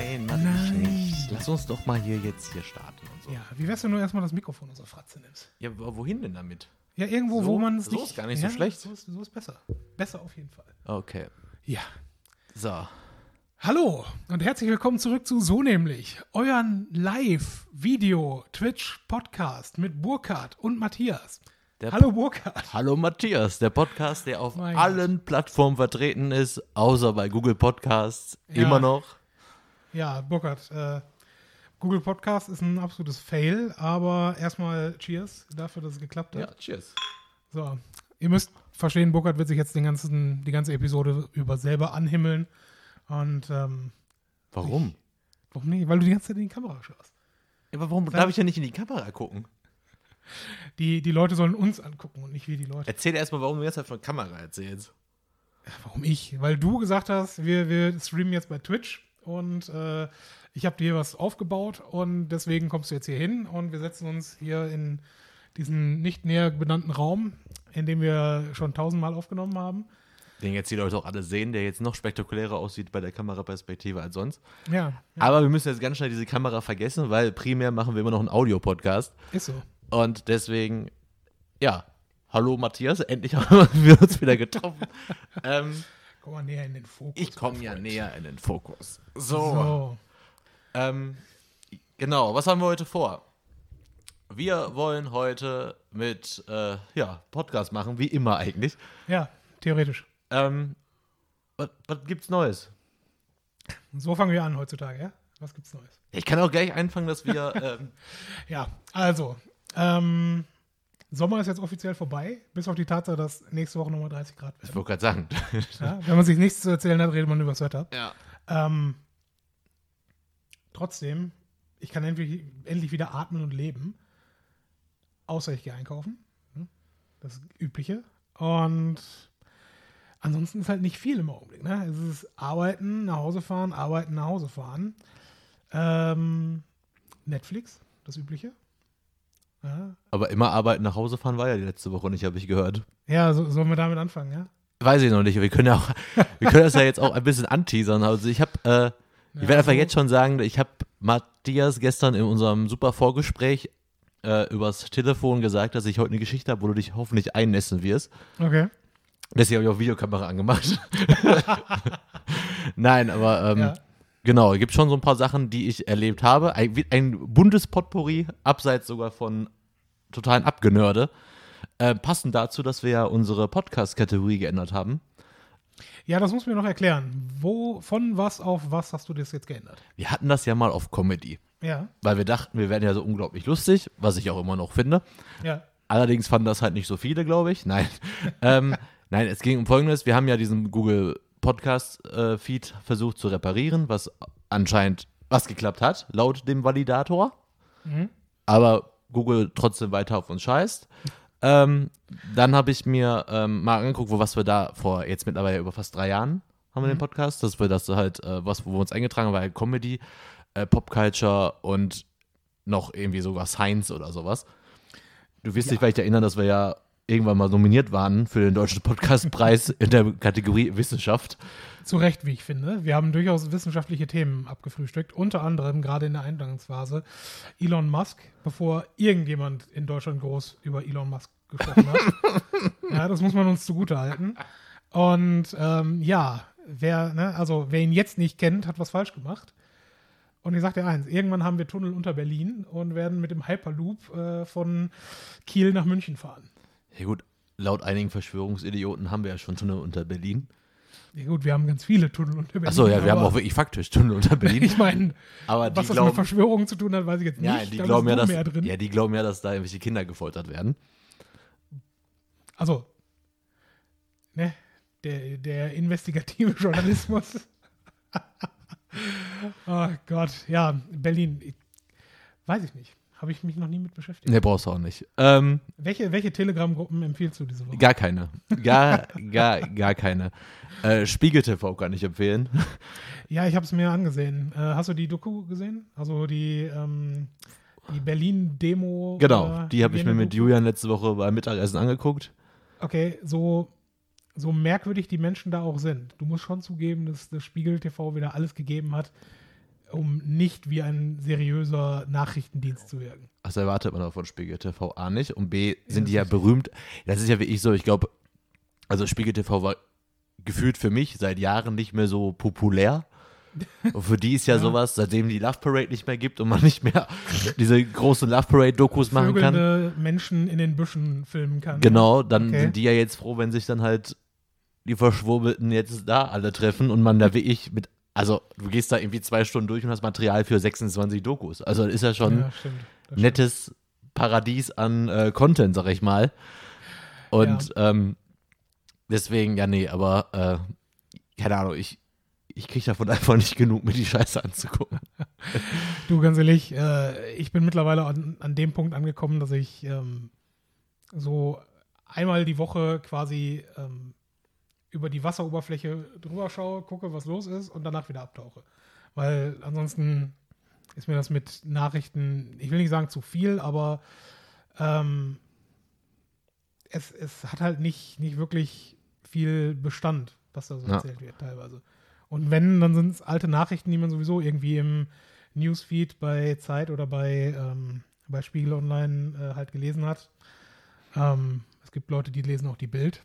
Nein, ich Nein. nicht. Lass uns doch mal hier jetzt hier starten und so. Ja, wie wär's, wenn du erstmal das Mikrofon aus der Fratze nimmst? Ja, wo- wohin denn damit? Ja, irgendwo, So- wo man es so nicht... ist gar nicht so ja, schlecht. So ist, so ist besser. Besser auf jeden Fall. Okay. Ja. So. Hallo und herzlich willkommen zurück zu So nämlich, euren Live-Video-Twitch-Podcast mit Burkhard und Matthias. Der Hallo Burkhard. Hallo Matthias, der Podcast, der auf Mein allen Plattformen vertreten ist, außer bei Google Podcasts. Ja. Immer noch. Ja, Burkhard, äh, Google Podcast ist ein absolutes Fail, aber erstmal Cheers dafür, dass es geklappt hat. Ja, cheers. So, ihr müsst verstehen, Burkhard wird sich jetzt den ganzen, die ganze Episode über selber anhimmeln. Und ähm, Warum? warum nicht? Weil du die ganze Zeit in die Kamera schaust. Ja, aber warum darf ich ja nicht in die Kamera gucken? Die, die Leute sollen uns angucken und nicht wir die Leute. Erzähl erstmal, warum du jetzt von Kamera erzählst. Warum ich? Weil du gesagt hast, wir, wir streamen jetzt bei Twitch und äh, ich habe dir was aufgebaut und deswegen kommst du jetzt hier hin und wir setzen uns hier in diesen nicht näher benannten Raum, in dem wir schon tausendmal aufgenommen haben. Den jetzt die Leute auch alle sehen, der jetzt noch spektakulärer aussieht bei der Kameraperspektive als sonst. Ja, Aber wir müssen jetzt ganz schnell diese Kamera vergessen, weil primär machen wir immer noch einen Audio-Podcast. ist so. Und deswegen, ja, hallo Matthias, endlich haben wir uns wieder getroffen. ähm, Komm mal näher in den Fokus. ich komme ja näher in den Fokus. So. So. Ähm, genau, was haben wir heute vor? Wir wollen heute mit, äh, ja, Podcast machen, wie immer eigentlich. Ja, theoretisch. Ähm, was, was gibt's Neues? So fangen wir an heutzutage, ja? Was gibt's Neues? Ich kann auch gleich anfangen, dass wir, ähm, Ja, also, ähm, Sommer ist jetzt offiziell vorbei, bis auf die Tatsache, dass nächste Woche nochmal 30 Grad ich werden. wollte gerade sagen. Ja? Wenn man sich nichts zu erzählen hat, redet man über das Wetter. ja. Ähm, trotzdem, ich kann endlich, endlich wieder atmen und leben. Außer ich gehe einkaufen. ne? Das Übliche. Und ansonsten ist halt nicht viel im Augenblick. Ne? Es ist arbeiten, nach Hause fahren, arbeiten, nach Hause fahren. Ähm, Netflix, das Übliche. Ja, Aber immer arbeiten nach Hause fahren war ja die letzte Woche nicht, habe ich gehört. ja so, sollen wir damit anfangen, ja? Weiß ich noch nicht. Wir können ja auch, wir können das ja jetzt auch ein bisschen anteasern. Also ich habe, äh, ich werde einfach also- jetzt schon sagen, ich habe Matthias gestern in unserem super Vorgespräch äh, übers Telefon gesagt, dass ich heute eine Geschichte habe, wo du dich hoffentlich einnässen wirst. Okay. Deswegen habe ich auch Videokamera angemacht. Nein, aber ähm, Ja. Genau, es gibt schon so ein paar Sachen, die ich erlebt habe. Ein, ein buntes Potpourri, abseits sogar von totalen Abgenörde. Äh, passend dazu, dass wir ja unsere Podcast-Kategorie geändert haben. Ja, das muss mir noch erklären. Wo, von was auf was hast du das jetzt geändert? Wir hatten das ja mal auf Comedy, Ja, weil wir dachten, wir werden ja so unglaublich lustig, was ich auch immer noch finde. ja. Allerdings fanden das halt nicht so viele, glaube ich. Nein. ähm, nein, es ging um Folgendes. Wir haben ja diesen Google Podcast-Feed versucht zu reparieren, was anscheinend was geklappt hat, laut dem Validator. Mhm. Aber Google trotzdem weiter auf uns scheißt. Ähm, dann habe ich mir ähm, mal angeguckt, wo was wir da vor jetzt mittlerweile über fast drei Jahren haben wir den Podcast, dass wir das halt, äh, was, wo wir uns eingetragen haben, war halt Comedy, äh, Popculture und noch irgendwie sogar Science oder sowas. Du wirst dich vielleicht erinnern, dass wir ja irgendwann mal nominiert waren für den Deutschen Podcastpreis in der Kategorie Wissenschaft. Zu Recht, wie ich finde. Wir haben durchaus wissenschaftliche Themen abgefrühstückt, unter anderem gerade in der Eingangsphase Elon Musk, bevor irgendjemand in Deutschland groß über Elon Musk gesprochen hat. ja, das muss man uns zugute halten. Und ähm, ja, wer, ne, also wer ihn jetzt nicht kennt, hat was falsch gemacht. Und ich sag dir eins, irgendwann haben wir Tunnel unter Berlin und werden mit dem Hyperloop äh, von Kiel nach München fahren. Ja gut, laut einigen Verschwörungsidioten haben wir ja schon Tunnel unter Berlin. Ja gut, wir haben ganz viele Tunnel unter Berlin. Achso, ja, wir haben auch wirklich faktisch Tunnel unter Berlin. Ich meine, was das mit glauben, Verschwörungen zu tun hat, weiß ich jetzt nicht. ja, die Da glauben ja, dass, ja, die glauben ja, dass da irgendwelche Kinder gefoltert werden. Also, ne, der, der investigative Journalismus. oh Gott, ja, Berlin, ich, weiß ich nicht. Habe ich mich noch nie mit beschäftigt. Ne, brauchst du auch nicht. Ähm, Welche, welche Telegram-Gruppen empfiehlst du diese Woche? gar keine. Gar, gar, gar keine. Äh, Spiegel TV kann ich empfehlen. Ja, ich habe es mir angesehen. Äh, hast du die Doku gesehen? Also die, ähm, die Berlin-Demo. Genau, äh, die habe ich mir mit? Julian letzte Woche beim Mittagessen angeguckt. Okay, so, so merkwürdig die Menschen da auch sind. Du musst schon zugeben, dass das Spiegel TV wieder alles gegeben hat, um nicht wie ein seriöser Nachrichtendienst zu wirken. Das erwartet man auch von Spiegel TV A nicht. Und B sind die ja berühmt. Das ist ja wirklich so, ich glaube, also Spiegel TV war gefühlt für mich seit Jahren nicht mehr so populär. Und für die ist ja, Ja. sowas, seitdem die Love Parade nicht mehr gibt und man nicht mehr diese großen Love Parade-Dokus machen kann. Menschen in den Büschen filmen kann. Genau, dann Okay. sind die ja jetzt froh, wenn sich dann halt die Verschwurbelten jetzt da alle treffen und man da wirklich mit, also du gehst da irgendwie zwei Stunden durch und hast Material für 26 Dokus. Also das ist ja schon Ja, stimmt. Nettes Paradies an äh, Content, sag ich mal. Und ähm, deswegen, ja, nee, aber äh, keine Ahnung, ich, ich kriege davon einfach nicht genug, mir die Scheiße anzugucken. Du, ganz ehrlich, äh, ich bin mittlerweile an, an dem Punkt angekommen, dass ich ähm, so einmal die Woche quasi ähm, über die Wasseroberfläche drüber schaue, gucke, was los ist und danach wieder abtauche. Weil ansonsten ist mir das mit Nachrichten, ich will nicht sagen zu viel, aber ähm, es, es hat halt nicht, nicht wirklich viel Bestand, was da so Ja. erzählt wird teilweise. Und wenn, dann sind es alte Nachrichten, die man sowieso irgendwie im Newsfeed bei Zeit oder bei, ähm, bei Spiegel Online äh, halt gelesen hat. Ähm, es gibt Leute, die lesen auch die Bild.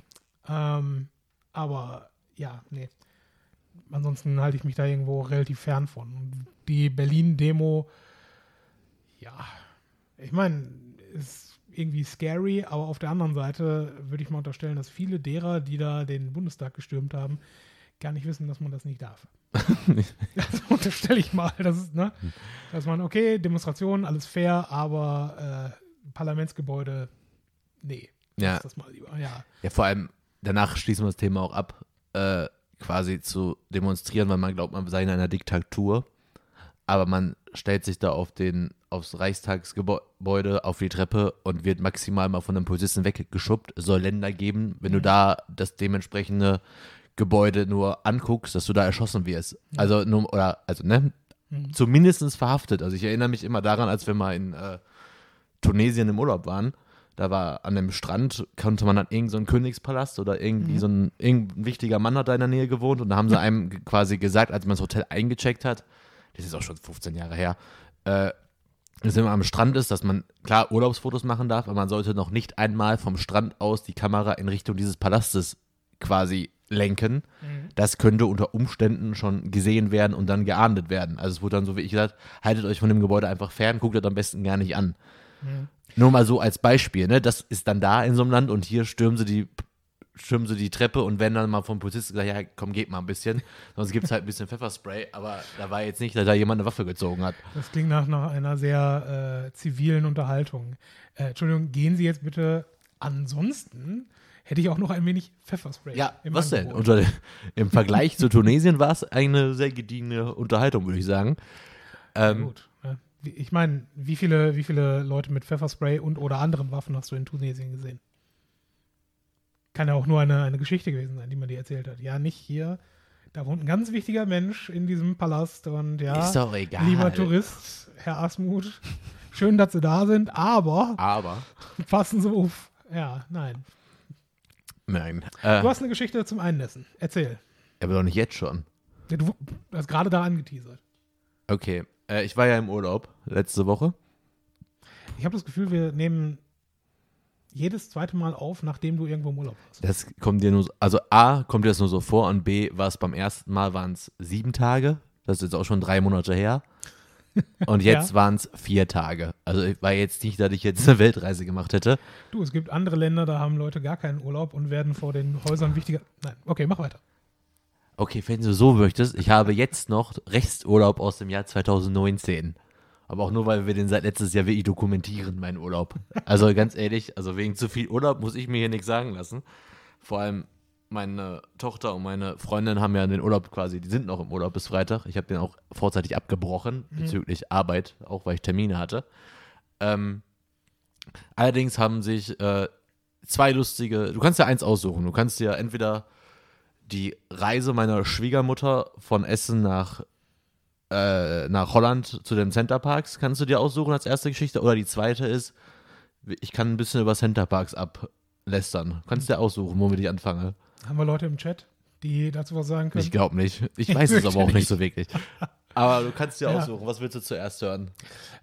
Ähm, aber ja, nee. Ansonsten halte ich mich da irgendwo relativ fern von. Und die Berlin-Demo, ja, ich meine, ist irgendwie scary, aber auf der anderen Seite würde ich mal unterstellen, dass viele derer, die da den Bundestag gestürmt haben, gar nicht wissen, dass man das nicht darf. das unterstelle ich mal. Das ist, ne? Dass man, okay, Demonstrationen, alles fair, aber äh, Parlamentsgebäude, nee. Ja. Das mal lieber. Ja. Ja, vor allem, danach schließen wir das Thema auch ab, äh, quasi zu demonstrieren, weil man glaubt, man sei in einer Diktatur. Aber man stellt sich da auf den, aufs Reichstagsgebäude, auf die Treppe und wird maximal mal von einem Polizisten weggeschubbt. Es soll Länder geben, wenn du da das dementsprechende Gebäude nur anguckst, dass du da erschossen wirst. Also nur, oder, also, ne? Zumindest verhaftet. Also ich erinnere mich immer daran, als wir mal in äh, Tunesien im Urlaub waren. Da war an dem Strand, konnte man dann irgendeinen so einen Königspalast oder irgendwie so ein, irgendein wichtiger Mann hat da in der Nähe gewohnt und da haben sie einem quasi gesagt, als man das Hotel eingecheckt hat, das ist auch schon 15 Jahre her, äh, dass wenn man am Strand ist, dass man klar Urlaubsfotos machen darf, aber man sollte noch nicht einmal vom Strand aus die Kamera in Richtung dieses Palastes quasi lenken. Das könnte unter Umständen schon gesehen werden und dann geahndet werden. Also es wurde dann so wie ich gesagt, haltet euch von dem Gebäude einfach fern, guckt das am besten gar nicht an. Nur mal so als Beispiel, ne? Das ist dann da in so einem Land und hier stürmen sie die, stürmen sie die Treppe und wenn dann mal vom Polizisten gesagt, ja, komm, geht mal ein bisschen. Sonst gibt es halt ein bisschen Pfefferspray, aber da war jetzt nicht, dass da jemand eine Waffe gezogen hat. Das klingt nach, nach einer sehr äh, zivilen Unterhaltung. Äh, Entschuldigung, gehen Sie jetzt bitte. Ansonsten hätte ich auch noch ein wenig Pfefferspray. Ja, im was denn? Angebot. Unter, Im Vergleich zu Tunesien war es eine sehr gediegene Unterhaltung, würde ich sagen. Ähm, Gut. Ich meine, wie viele, wie viele Leute mit Pfefferspray und oder anderen Waffen hast du in Tunesien gesehen? Kann ja auch nur eine, eine Geschichte gewesen sein, die man dir erzählt hat. Ja, nicht hier. Da wohnt ein ganz wichtiger Mensch in diesem Palast und ja, Ist doch egal. lieber Tourist, Herr Asmuth, schön, dass Sie da sind, aber Aber, passen Sie auf. Ja, nein. nein. Äh, Du hast eine Geschichte zum Einnässen. Erzähl. aber doch nicht jetzt schon. Ja, du hast gerade da angeteasert. Okay, äh, ich war ja im Urlaub letzte Woche. Ich habe das Gefühl, wir nehmen jedes zweite Mal auf, nachdem du irgendwo im Urlaub warst. Das kommt dir nur, so- also A, kommt dir das nur so vor und B, war es beim ersten Mal, waren es sieben Tage. Das ist jetzt auch schon drei Monate her. Und jetzt Ja. waren es vier Tage. Also ich war jetzt nicht, dass ich jetzt eine Weltreise gemacht hätte. Du, es gibt andere Länder, da haben Leute gar keinen Urlaub und werden vor den Häusern wichtiger. Nein, okay, mach weiter. Okay, wenn du so möchtest, ich habe jetzt noch Resturlaub aus dem Jahr 2019. Aber auch nur, weil wir den seit letztes Jahr wirklich dokumentieren, meinen Urlaub. Also ganz ehrlich, also wegen zu viel Urlaub muss ich mir hier nichts sagen lassen. Vor allem meine Tochter und meine Freundin haben ja den Urlaub quasi, die sind noch im Urlaub bis Freitag. Ich habe den auch vorzeitig abgebrochen bezüglich Arbeit, auch weil ich Termine hatte. Ähm, allerdings haben sich äh, zwei lustige, du kannst ja eins aussuchen. Du kannst dir entweder die Reise meiner Schwiegermutter von Essen nach, äh, nach Holland zu den Centerparks kannst du dir aussuchen als erste Geschichte. Oder die zweite ist, ich kann ein bisschen über Centerparks ablästern. Kannst dir aussuchen, womit ich anfange. Haben wir Leute im Chat, die dazu was sagen können? Ich glaube nicht. Ich weiß es aber auch nicht nicht. so wirklich. Aber du kannst dir Ja. aussuchen, was willst du zuerst hören?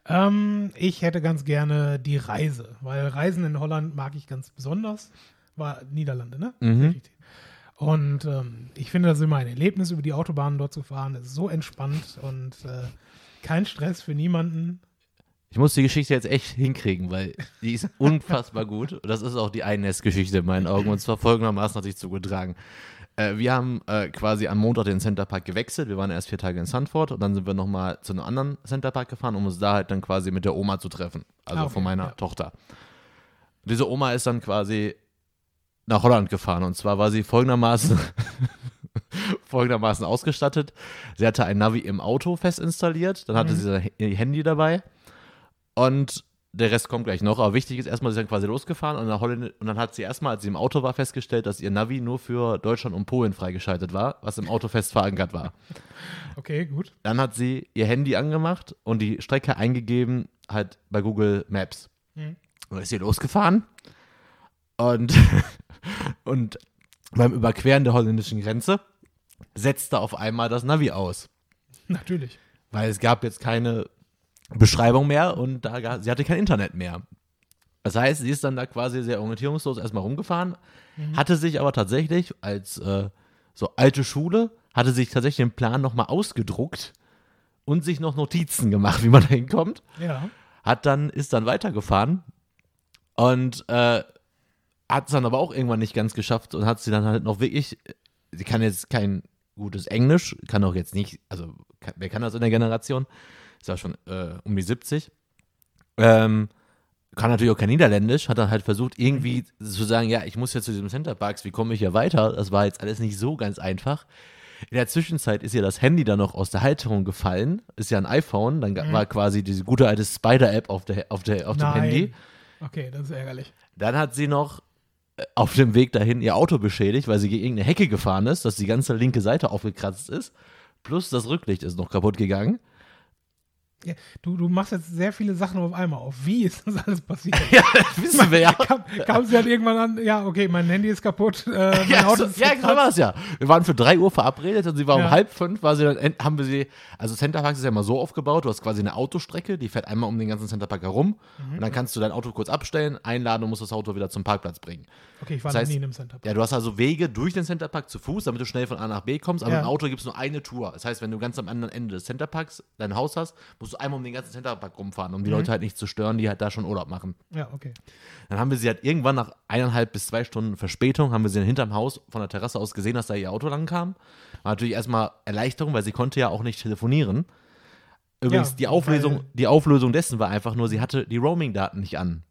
Ähm, ich hätte ganz gerne die Reise, weil Reisen in Holland mag ich ganz besonders. War Niederlande, ne? Mhm. Und ähm, ich finde das immer ein Erlebnis, über die Autobahnen dort zu fahren. Es ist so entspannt und äh, kein Stress für niemanden. Ich muss die Geschichte jetzt echt hinkriegen, weil die ist unfassbar gut. Und das ist auch die Einnest-Geschichte in meinen Augen. Und zwar folgendermaßen hat sich zugetragen. Äh, wir haben äh, quasi am Montag den Centerpark gewechselt. Wir waren erst vier Tage in Sanford und dann sind wir nochmal zu einem anderen Centerpark gefahren, um uns da halt dann quasi mit der Oma zu treffen. Also Ah, okay, von meiner ja. Tochter. Diese Oma ist dann quasi nach Holland gefahren. Und zwar war sie folgendermaßen, folgendermaßen ausgestattet. Sie hatte ein Navi im Auto fest installiert, dann hatte Mhm. sie ihr Handy dabei und der Rest kommt gleich noch. Aber wichtig ist erstmal, sie ist dann quasi losgefahren und, Holland, und dann hat sie erstmal, als sie im Auto war, festgestellt, dass ihr Navi nur für Deutschland und Polen freigeschaltet war, was im Auto fest verankert war. Okay, gut. Dann hat sie ihr Handy angemacht und die Strecke eingegeben, halt bei Google Maps. Mhm. Und dann ist sie losgefahren und, und beim Überqueren der holländischen Grenze setzte auf einmal das Navi aus. Natürlich. Weil es gab jetzt keine Beschreibung mehr und da, sie hatte kein Internet mehr. Das heißt, sie ist dann da quasi sehr orientierungslos erstmal rumgefahren, hatte sich aber tatsächlich als äh, so alte Schule, hatte sich tatsächlich den Plan nochmal ausgedruckt und sich noch Notizen gemacht, wie man da hinkommt. Ja. Hat dann, ist dann weitergefahren und äh, hat es dann aber auch irgendwann nicht ganz geschafft und hat sie dann halt noch wirklich, sie kann jetzt kein gutes Englisch, kann auch jetzt nicht, also kann, wer kann das in der Generation? Ist ja schon äh, um die 70. Ähm, kann natürlich auch kein Niederländisch, hat dann halt versucht, irgendwie zu sagen, ja, ich muss jetzt zu diesem Centerparks, wie komme ich hier weiter? Das war jetzt alles nicht so ganz einfach. In der Zwischenzeit ist ihr das Handy dann noch aus der Halterung gefallen, ist ja ein iPhone, dann ga- war quasi diese gute alte Spider-App auf, der, auf, der, auf dem Nein. Handy. Okay, das ist ärgerlich. Dann hat sie noch auf dem Weg dahin ihr Auto beschädigt, weil sie gegen irgendeine Hecke gefahren ist, dass die ganze linke Seite aufgekratzt ist. Plus das Rücklicht ist noch kaputt gegangen. Ja, du, du machst jetzt sehr viele Sachen auf einmal auf. Wie ist das alles passiert? Ja, wissen wir ja. Kam, kam sie halt irgendwann an, ja, okay, mein Handy ist kaputt, äh, mein Ja, Auto so, ist ja so war es ja. Wir waren für 3 Uhr verabredet und sie war Ja. um halb fünf, war sie dann, haben wir sie, also Centerparks ist ja immer so aufgebaut, du hast quasi eine Autostrecke, die fährt einmal um den ganzen Centerpark herum Mhm. und dann kannst du dein Auto kurz abstellen, einladen und musst das Auto wieder zum Parkplatz bringen. Okay, ich war Das heißt, nie in einem Center. Ja, du hast also Wege durch den Centerpark zu Fuß, damit du schnell von A nach B kommst, aber Ja. im Auto gibt es nur eine Tour. Das heißt, wenn du ganz am anderen Ende des Centerparks dein Haus hast, musst du einmal um den ganzen Centerpark rumfahren, um die Leute halt nicht zu stören, die halt da schon Urlaub machen. Ja, okay. Dann haben wir sie halt irgendwann nach eineinhalb bis zwei Stunden Verspätung, haben wir sie dann hinterm Haus von der Terrasse aus gesehen, dass da ihr Auto lang kam. War natürlich erstmal Erleichterung, weil sie konnte ja auch nicht telefonieren. Übrigens, Ja, die, Auflösung, die Auflösung dessen war einfach nur, sie hatte die Roaming-Daten nicht an.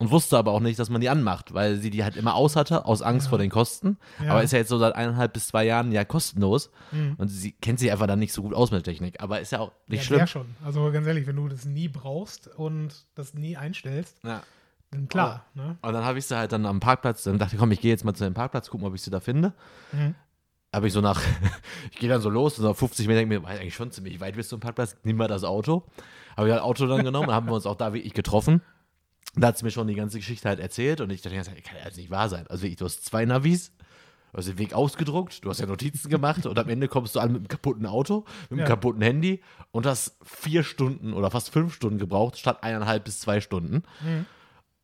Und wusste aber auch nicht, dass man die anmacht, weil sie die halt immer aus hatte, aus Angst vor den Kosten. Ja. Aber ist ja jetzt so seit eineinhalb bis zwei Jahren ja kostenlos. Mhm. Und sie kennt sich einfach dann nicht so gut aus mit der Technik. Aber ist ja auch nicht ja, schlimm. der schon. Also ganz ehrlich, wenn du das nie brauchst und das nie einstellst, Ja. dann klar. Ne? Und dann habe ich sie halt dann am Parkplatz, dann dachte ich, komm, ich gehe jetzt mal zu dem Parkplatz, gucken, ob ich sie da finde. Mhm. Habe ich so nach, ich gehe dann so los, so nach 50 Meter, denke mir, war eigentlich schon ziemlich weit bis zum Parkplatz, nimm mal das Auto. Habe ich halt Auto dann genommen, dann haben wir uns auch da wirklich getroffen. Da hat sie mir schon die ganze Geschichte halt erzählt und ich dachte, das kann ja jetzt nicht wahr sein. Also du hast zwei Navis, du hast den Weg ausgedruckt, du hast ja Notizen gemacht und am Ende kommst du an mit einem kaputten Auto, mit einem Ja. kaputten Handy und hast vier Stunden oder fast fünf Stunden gebraucht, statt eineinhalb bis zwei Stunden. Mhm.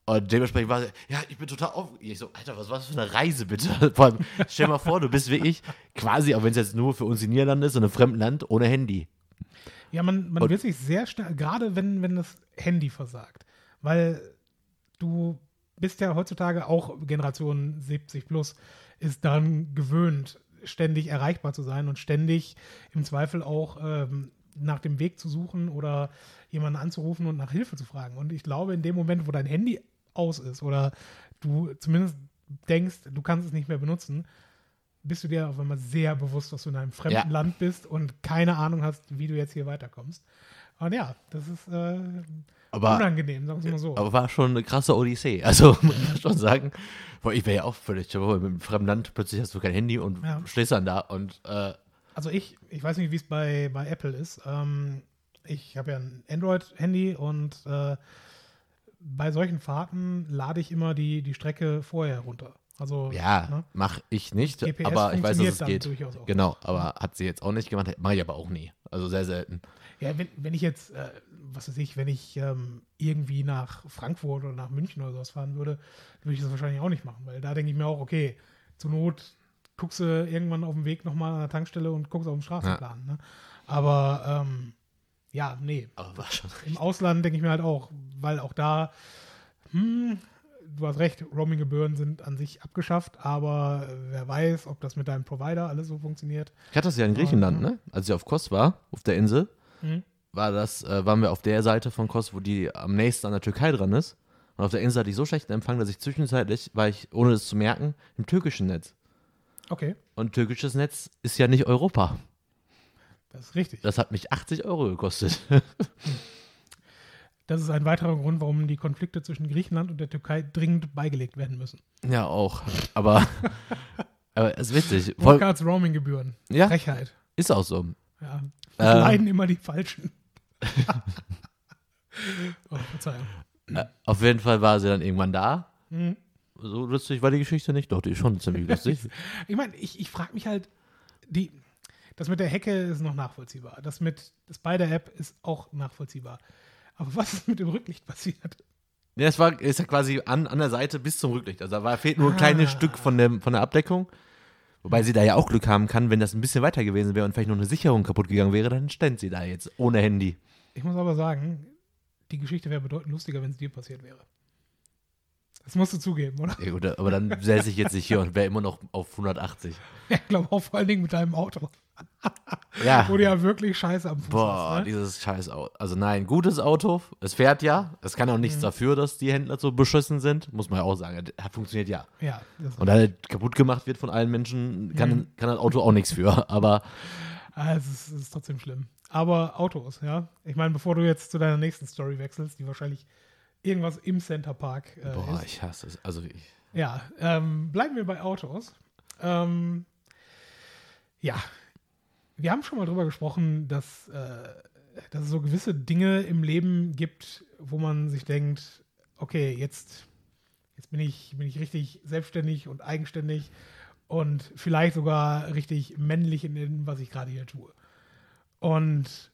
Und dementsprechend war sie, ja, ich bin total auf. Ich so, Alter, was war das für eine Reise, bitte? Vor allem, stell mal vor, du bist wirklich quasi, auch wenn es jetzt nur für uns in Niederlande ist, in einem fremden Land ohne Handy. Ja, man, man Und- wird sich sehr schnell, gerade wenn, wenn das Handy versagt, weil du bist ja heutzutage auch Generation 70 plus, ist daran gewöhnt, ständig erreichbar zu sein und ständig im Zweifel auch ähm, nach dem Weg zu suchen oder jemanden anzurufen und nach Hilfe zu fragen. Und ich glaube, in dem Moment, wo dein Handy aus ist oder du zumindest denkst, du kannst es nicht mehr benutzen, bist du dir auf einmal sehr bewusst, dass du in einem fremden Ja. Land bist und keine Ahnung hast, wie du jetzt hier weiterkommst. Und ja, das ist äh, Aber, unangenehm, sagen wir mal so. aber war schon eine krasse Odyssee. Also, muss man schon sagen. Weil ich wäre ja auch völlig, mit einem fremden Land plötzlich hast du kein Handy und Ja. stehst dann da und äh, Also ich, ich weiß nicht, wie es bei, bei Apple ist. Ähm, ich habe ja ein Android-Handy und äh, bei solchen Fahrten lade ich immer die, die Strecke vorher runter. Also ja, ne? mach ich nicht, GPS aber ich weiß, dass es geht. Genau, aber hat sie jetzt auch nicht gemacht, mache ich aber auch nie. Also sehr selten. Ja, wenn, wenn ich jetzt, äh, was weiß ich, wenn ich ähm, irgendwie nach Frankfurt oder nach München oder sowas fahren würde, würde ich das wahrscheinlich auch nicht machen, weil da denke ich mir auch, okay, zur Not guckst du irgendwann auf dem Weg nochmal an der Tankstelle und guckst auf den Straßenplan. Ne? Aber ähm, ja, nee. Aber Im Ausland denke ich mir halt auch, weil auch da, hm, du hast recht, Roaming-Gebühren sind an sich abgeschafft, aber äh, wer weiß, ob das mit deinem Provider alles so funktioniert. Ich hatte das ja in Griechenland, ne? Als ich auf Kos war, auf der Insel, Mhm. War das, äh, waren wir auf der Seite von Kos, wo die am nächsten an der Türkei dran ist. Und auf der Insel hatte ich so schlechten Empfang, dass ich zwischenzeitlich, war ich, ohne es zu merken, im türkischen Netz. Okay, Und türkisches Netz ist ja nicht Europa. das ist richtig. Das hat mich 80 Euro gekostet. Das ist ein weiterer Grund, warum die Konflikte zwischen Griechenland und der Türkei dringend beigelegt werden müssen. ja, auch. Aber, aber es ist witzig. Voll, Roaming-Gebühren. ja, Frechheit. ist auch so. Ja. Ähm. leiden immer die Falschen. oh, Verzeihung. Äh, auf jeden Fall war sie dann irgendwann da. Mhm. So lustig war die Geschichte nicht, doch, die ist schon ziemlich lustig. Ich meine, ich, ich frage mich halt, die, das mit der Hecke ist noch nachvollziehbar. Das mit das bei der App ist auch nachvollziehbar. Aber was ist mit dem Rücklicht passiert? Ja, es war ist ja quasi an, an der Seite bis zum Rücklicht. Also da war, fehlt nur ein Ah. kleines Stück von, dem, von der Abdeckung. Wobei sie da ja auch Glück haben kann, wenn das ein bisschen weiter gewesen wäre und vielleicht noch eine Sicherung kaputt gegangen wäre, dann stand sie da jetzt ohne Handy. Ich muss aber sagen, die Geschichte wäre bedeutend lustiger, wenn es dir passiert wäre. Das musst du zugeben, oder? Ja, gut, aber dann säße ich jetzt nicht hier und wäre immer noch auf 180. Ich glaube auch vor allen Dingen mit deinem Auto. Ja. Wo du ja wirklich Scheiße am Fuß Boah, hast. Ne? dieses scheiß Auto. Also nein, gutes Auto. Es fährt ja. Es kann auch Mhm. nichts dafür, dass die Händler so beschissen sind. Muss man ja auch sagen. Es funktioniert ja. Ja, das, Und da es kaputt gemacht wird von allen Menschen, kann, Mhm. kann das Auto auch nichts für. Aber ah, es, ist, es ist trotzdem schlimm. Aber Autos, ja. Ich meine, bevor du jetzt zu deiner nächsten Story wechselst, die wahrscheinlich irgendwas im Center Park äh, boah, ist. ich hasse es. Also ich, Ja, ähm, bleiben wir bei Autos. Ähm, ja, wir haben schon mal drüber gesprochen, dass, äh, dass es so gewisse Dinge im Leben gibt, wo man sich denkt, okay, jetzt, jetzt bin, ich, bin ich richtig selbstständig und eigenständig und vielleicht sogar richtig männlich in dem, was ich gerade hier tue. Und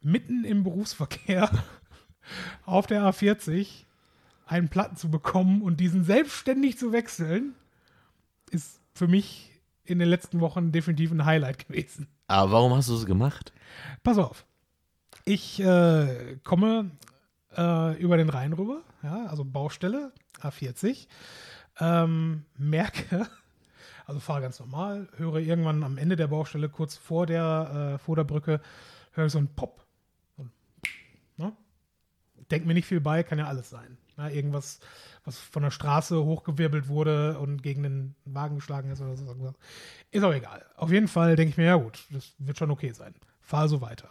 mitten im Berufsverkehr auf der A40 einen Platten zu bekommen und diesen selbstständig zu wechseln, ist für mich in den letzten Wochen definitiv ein Highlight gewesen. aber warum hast du es gemacht? Pass auf. Ich äh, komme äh, über den Rhein rüber, ja, also Baustelle, A40, ähm, merke, also fahre ganz normal, höre irgendwann am Ende der Baustelle, kurz vor der, äh, vor der Brücke, höre ich so einen Pop. So ein, ne? Denk mir nicht viel bei, kann ja alles sein. Ja, irgendwas, was von der Straße hochgewirbelt wurde und gegen den Wagen geschlagen ist oder so. Ist auch egal. Auf jeden Fall denke ich mir, ja gut, das wird schon okay sein. Fahr so weiter.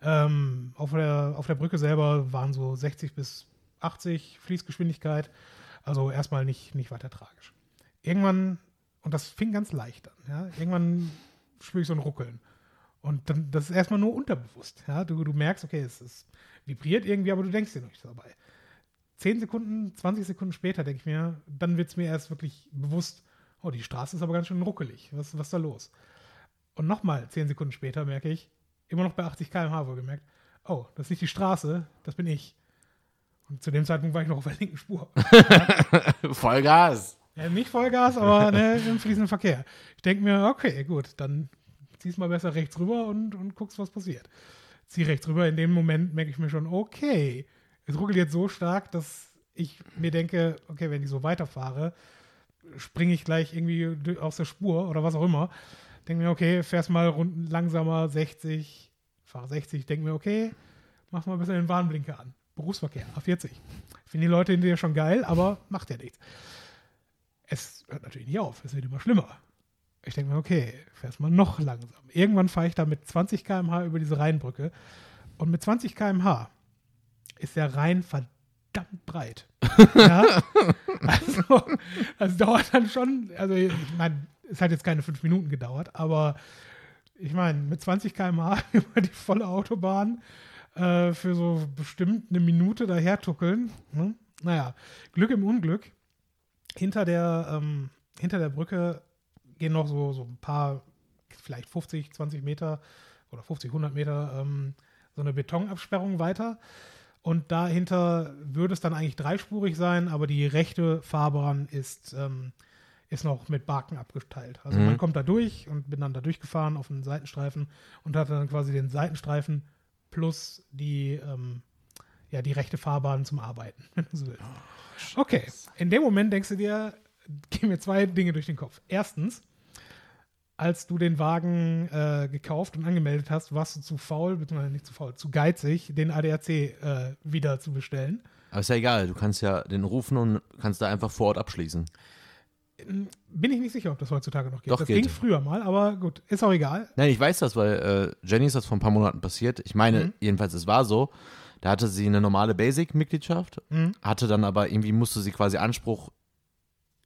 Ähm, auf, der, auf der Brücke selber waren so 60 bis 80 Fließgeschwindigkeit. Also erstmal nicht, nicht weiter tragisch. Irgendwann, und das fing ganz leicht an, ja, irgendwann spüre ich so ein Ruckeln. Und dann, das ist erstmal nur unterbewusst. Ja? Du, du merkst, okay, es, es vibriert irgendwie, aber du denkst dir noch nicht dabei. 10 Sekunden, 20 Sekunden später denke ich mir, dann wird es mir erst wirklich bewusst, oh, die Straße ist aber ganz schön ruckelig. Was, was ist da los? Und nochmal 10 Sekunden später merke ich, immer noch bei 80 km/h wohlgemerkt, oh, das ist nicht die Straße, das bin ich. Und zu dem Zeitpunkt war ich noch auf der linken Spur. Vollgas. Ja, nicht Vollgas, aber ne, im fließenden Verkehr. Ich denke mir, okay, gut, dann ziehst mal besser rechts rüber und, und guckst, was passiert. Zieh rechts rüber, in dem Moment merke ich mir schon, okay, es ruckelt jetzt so stark, dass ich mir denke, okay, wenn ich so weiterfahre, springe ich gleich irgendwie aus der Spur oder was auch immer. Denke mir, okay, fährst mal rund, langsamer, 60, fahre 60, denke mir, okay, mach mal besser den Warnblinker an. Berufsverkehr, A40. Finde die Leute hinterher schon geil, aber macht ja nichts. Es hört natürlich nicht auf, es wird immer schlimmer. Ich denke mir, okay, fährst mal noch langsam. Irgendwann fahre ich da mit 20 km/h über diese Rheinbrücke. Und mit 20 km/h ist der Rhein verdammt breit. ja? Also, das dauert dann schon, also ich meine, es hat jetzt keine fünf Minuten gedauert, aber ich meine, mit 20 km/h über die volle Autobahn äh, für so bestimmt eine Minute daher tuckeln. Hm? Naja, Glück im Unglück. Hinter der, ähm, hinter der Brücke gehen noch so, so ein paar, vielleicht 50, 20 Meter oder 50, 100 Meter ähm, so eine Betonabsperrung weiter. Und dahinter würde es dann eigentlich dreispurig sein, aber die rechte Fahrbahn ist, ähm, ist noch mit Barken abgeteilt. Also Mhm. man kommt da durch und bin dann da durchgefahren auf einen Seitenstreifen und hatte dann quasi den Seitenstreifen plus die, ähm, ja, die rechte Fahrbahn zum Arbeiten, wenn du so willst. Okay, in dem Moment denkst du dir, gehen mir zwei Dinge durch den Kopf. Erstens, als du den Wagen äh, gekauft und angemeldet hast, warst du zu faul, beziehungsweise nicht zu faul, zu geizig, den ADAC äh, wieder zu bestellen. Aber ist ja egal, du kannst ja den rufen und kannst da einfach vor Ort abschließen. Bin ich nicht sicher, ob das heutzutage noch geht. Doch, das geht. ging früher mal, aber gut, ist auch egal. Nein, ich weiß das, weil äh, Jenny ist das vor ein paar Monaten passiert. Ich meine, Mhm. jedenfalls, es war so. Da hatte sie eine normale Basic-Mitgliedschaft, Mhm. hatte dann aber irgendwie musste sie quasi Anspruch,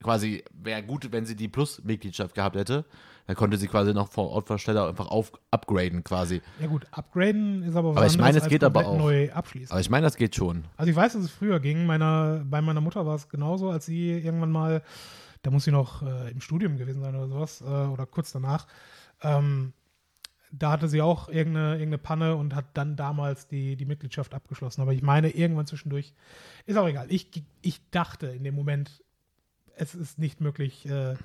quasi wäre gut, wenn sie die Plus-Mitgliedschaft gehabt hätte. Dann konnte sie quasi noch vor Ortversteller einfach auf, upgraden quasi. Ja gut, upgraden ist aber was Aber ich meine, es geht aber auch. neu abschließen. Aber ich meine, das geht schon. Also ich weiß, dass es früher ging. Meiner, bei meiner Mutter war es genauso, als sie irgendwann mal, da muss sie noch äh, im Studium gewesen sein oder sowas, äh, oder kurz danach. Ähm, da hatte sie auch irgendeine, irgendeine Panne und hat dann damals die, die Mitgliedschaft abgeschlossen. Aber ich meine, irgendwann zwischendurch, ist auch egal. Ich, ich dachte in dem Moment, es ist nicht möglich, äh,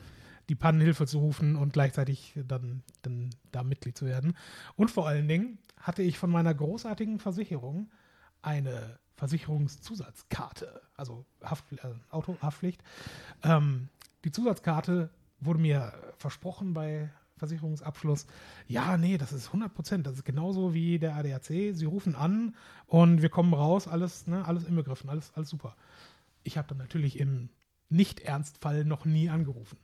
die Pannenhilfe zu rufen und gleichzeitig dann, dann da Mitglied zu werden. Und vor allen Dingen hatte ich von meiner großartigen Versicherung eine Versicherungszusatzkarte, also Haft, äh, Autohaftpflicht. Ähm, die Zusatzkarte wurde mir versprochen bei Versicherungsabschluss. Ja, nee, das ist 100 Prozent. Das ist genauso wie der ADAC. Sie rufen an und wir kommen raus, alles, ne, alles inbegriffen, alles, alles super. Ich habe dann natürlich im Nicht-Ernstfall noch nie angerufen.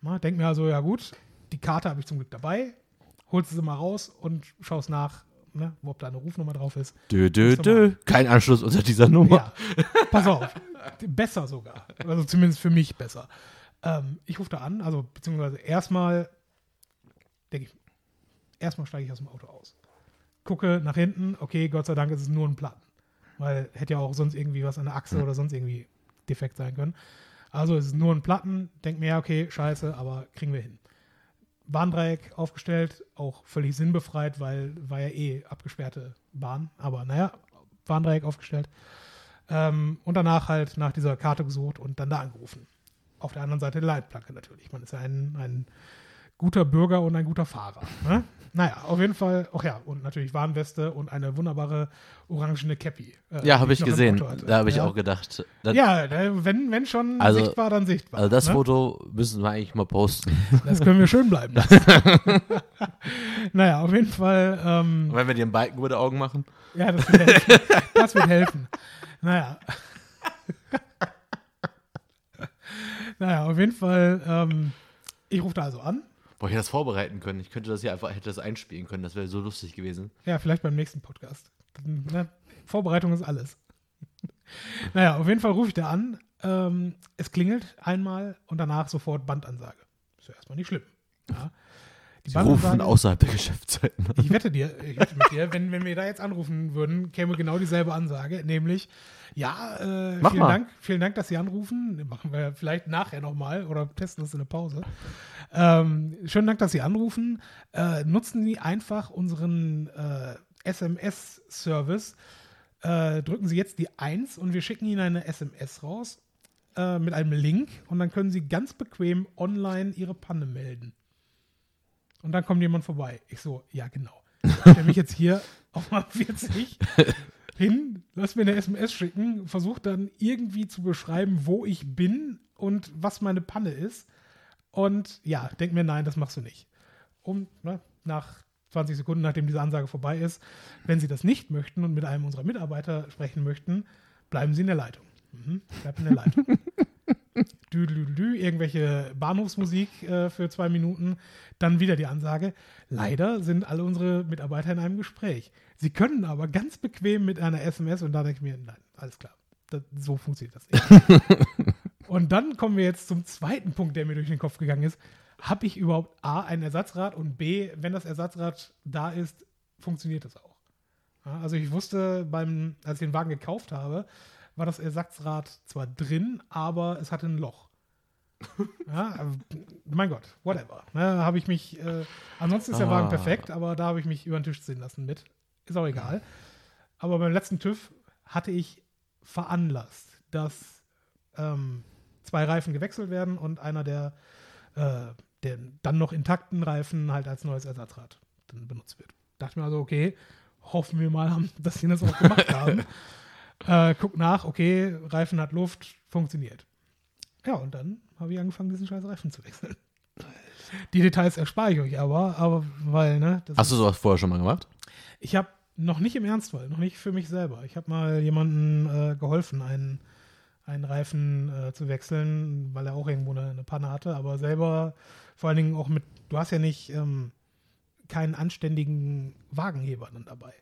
Na, denk mir also, ja gut, die Karte habe ich zum Glück dabei, holst sie mal raus und schaust nach, ne, ob da eine Rufnummer drauf ist. Dö, dö, dö. Kein Anschluss unter dieser Nummer. Ja, pass auf. Besser sogar. Also zumindest für mich besser. Ähm, ich rufe da an, also beziehungsweise erstmal denke ich, erstmal steige ich aus dem Auto aus. Gucke nach hinten, okay, Gott sei Dank ist es nur ein Platten. Weil hätte ja auch sonst irgendwie was an der Achse oder sonst irgendwie defekt sein können. Also es ist nur ein Platten, denk mir, ja, okay, scheiße, aber kriegen wir hin. Bahndreieck aufgestellt, auch völlig sinnbefreit, weil war ja eh abgesperrte Bahn. Aber naja, Bahndreieck aufgestellt. Ähm, und danach halt nach dieser Karte gesucht und dann da angerufen. Auf der anderen Seite Leitplanke natürlich. Man ist ja ein, ein guter Bürger und ein guter Fahrer. Ne? Naja, auf jeden Fall, ach ja, und natürlich Warnweste und eine wunderbare orangene Cappy. äh, Ja, habe ich im gesehen. Da habe ich ja. auch gedacht. Ja, wenn, wenn schon Also- sichtbar, dann sichtbar. Also das ne? Foto müssen wir eigentlich mal posten. Das können wir schön bleiben lassen. naja, auf jeden Fall. Ähm, Wenn wir dir einen Balken über die Augen machen. ja, das wird helfen. Das wird helfen. Naja. naja, auf jeden Fall. Ähm, ich rufe da also an. Boah, ich hätte das vorbereiten können. Ich könnte das hier einfach, hätte das einspielen können. Das wäre so lustig gewesen. Ja, vielleicht beim nächsten Podcast. Ne? Vorbereitung ist alles. naja, auf jeden Fall rufe ich da an. Ähm, es klingelt einmal und danach sofort Bandansage. Ist ja erstmal nicht schlimm. Ja. Die Sie rufen außerhalb der Geschäftszeiten. Ich wette dir, ich wette mit dir, wenn, wenn wir da jetzt anrufen würden, käme genau dieselbe Ansage, nämlich, ja, äh, vielen mal. Dank, vielen Dank, dass Sie anrufen. Machen wir vielleicht nachher nochmal oder testen das in der Pause. Ähm, schönen Dank, dass Sie anrufen. Äh, nutzen Sie einfach unseren äh, SMS-Service. Äh, drücken Sie jetzt die 1 und wir schicken Ihnen eine SMS raus äh, mit einem Link und dann können Sie ganz bequem online Ihre Panne melden. Und dann kommt jemand vorbei. Ich so, ja, genau. Ich stelle mich jetzt hier auf mal 40 hin, lass mir eine SMS schicken, versuche dann irgendwie zu beschreiben, wo ich bin und was meine Panne ist. Und ja, denk mir, nein, das machst du nicht. Um, ne, nach 20 Sekunden, nachdem diese Ansage vorbei ist, wenn Sie das nicht möchten und mit einem unserer Mitarbeiter sprechen möchten, bleiben Sie in der Leitung. Mhm, bleib in der Leitung. dü, dü, dü, irgendwelche Bahnhofsmusik äh, für zwei Minuten, dann wieder die Ansage. Leider sind alle unsere Mitarbeiter in einem Gespräch. Sie können aber ganz bequem mit einer SMS und da denke ich mir, nein, alles klar. Das, so funktioniert das nicht. und dann kommen wir jetzt zum zweiten Punkt, der mir durch den Kopf gegangen ist. Habe ich überhaupt A, ein Ersatzrad und B, wenn das Ersatzrad da ist, funktioniert das auch? Ja, also ich wusste beim, als ich den Wagen gekauft habe, war das Ersatzrad zwar drin, aber es hatte ein Loch. Ja, aber, mein Gott, whatever. Ne, habe ich mich, äh, ansonsten ist der Wagen Ah. perfekt, aber da habe ich mich über den Tisch ziehen lassen mit. Ist auch egal. Aber beim letzten TÜV hatte ich veranlasst, dass ähm, zwei Reifen gewechselt werden und einer der, äh, der dann noch intakten Reifen halt als neues Ersatzrad dann benutzt wird. Dachte mir also, okay, hoffen wir mal, dass sie das auch gemacht haben. Äh, guck nach, okay, Reifen hat Luft, funktioniert. Ja, und dann habe ich angefangen, diesen scheiß Reifen zu wechseln. Die Details erspare ich euch aber, aber weil, ne? das Hast du sowas vorher schon mal gemacht? ich habe noch nicht im Ernstfall, noch nicht für mich selber. Ich habe mal jemandem äh, geholfen, einen, einen Reifen äh, zu wechseln, weil er auch irgendwo eine, eine Panne hatte, aber selber vor allen Dingen auch mit, du hast ja nicht ähm, keinen anständigen Wagenheber dann dabei.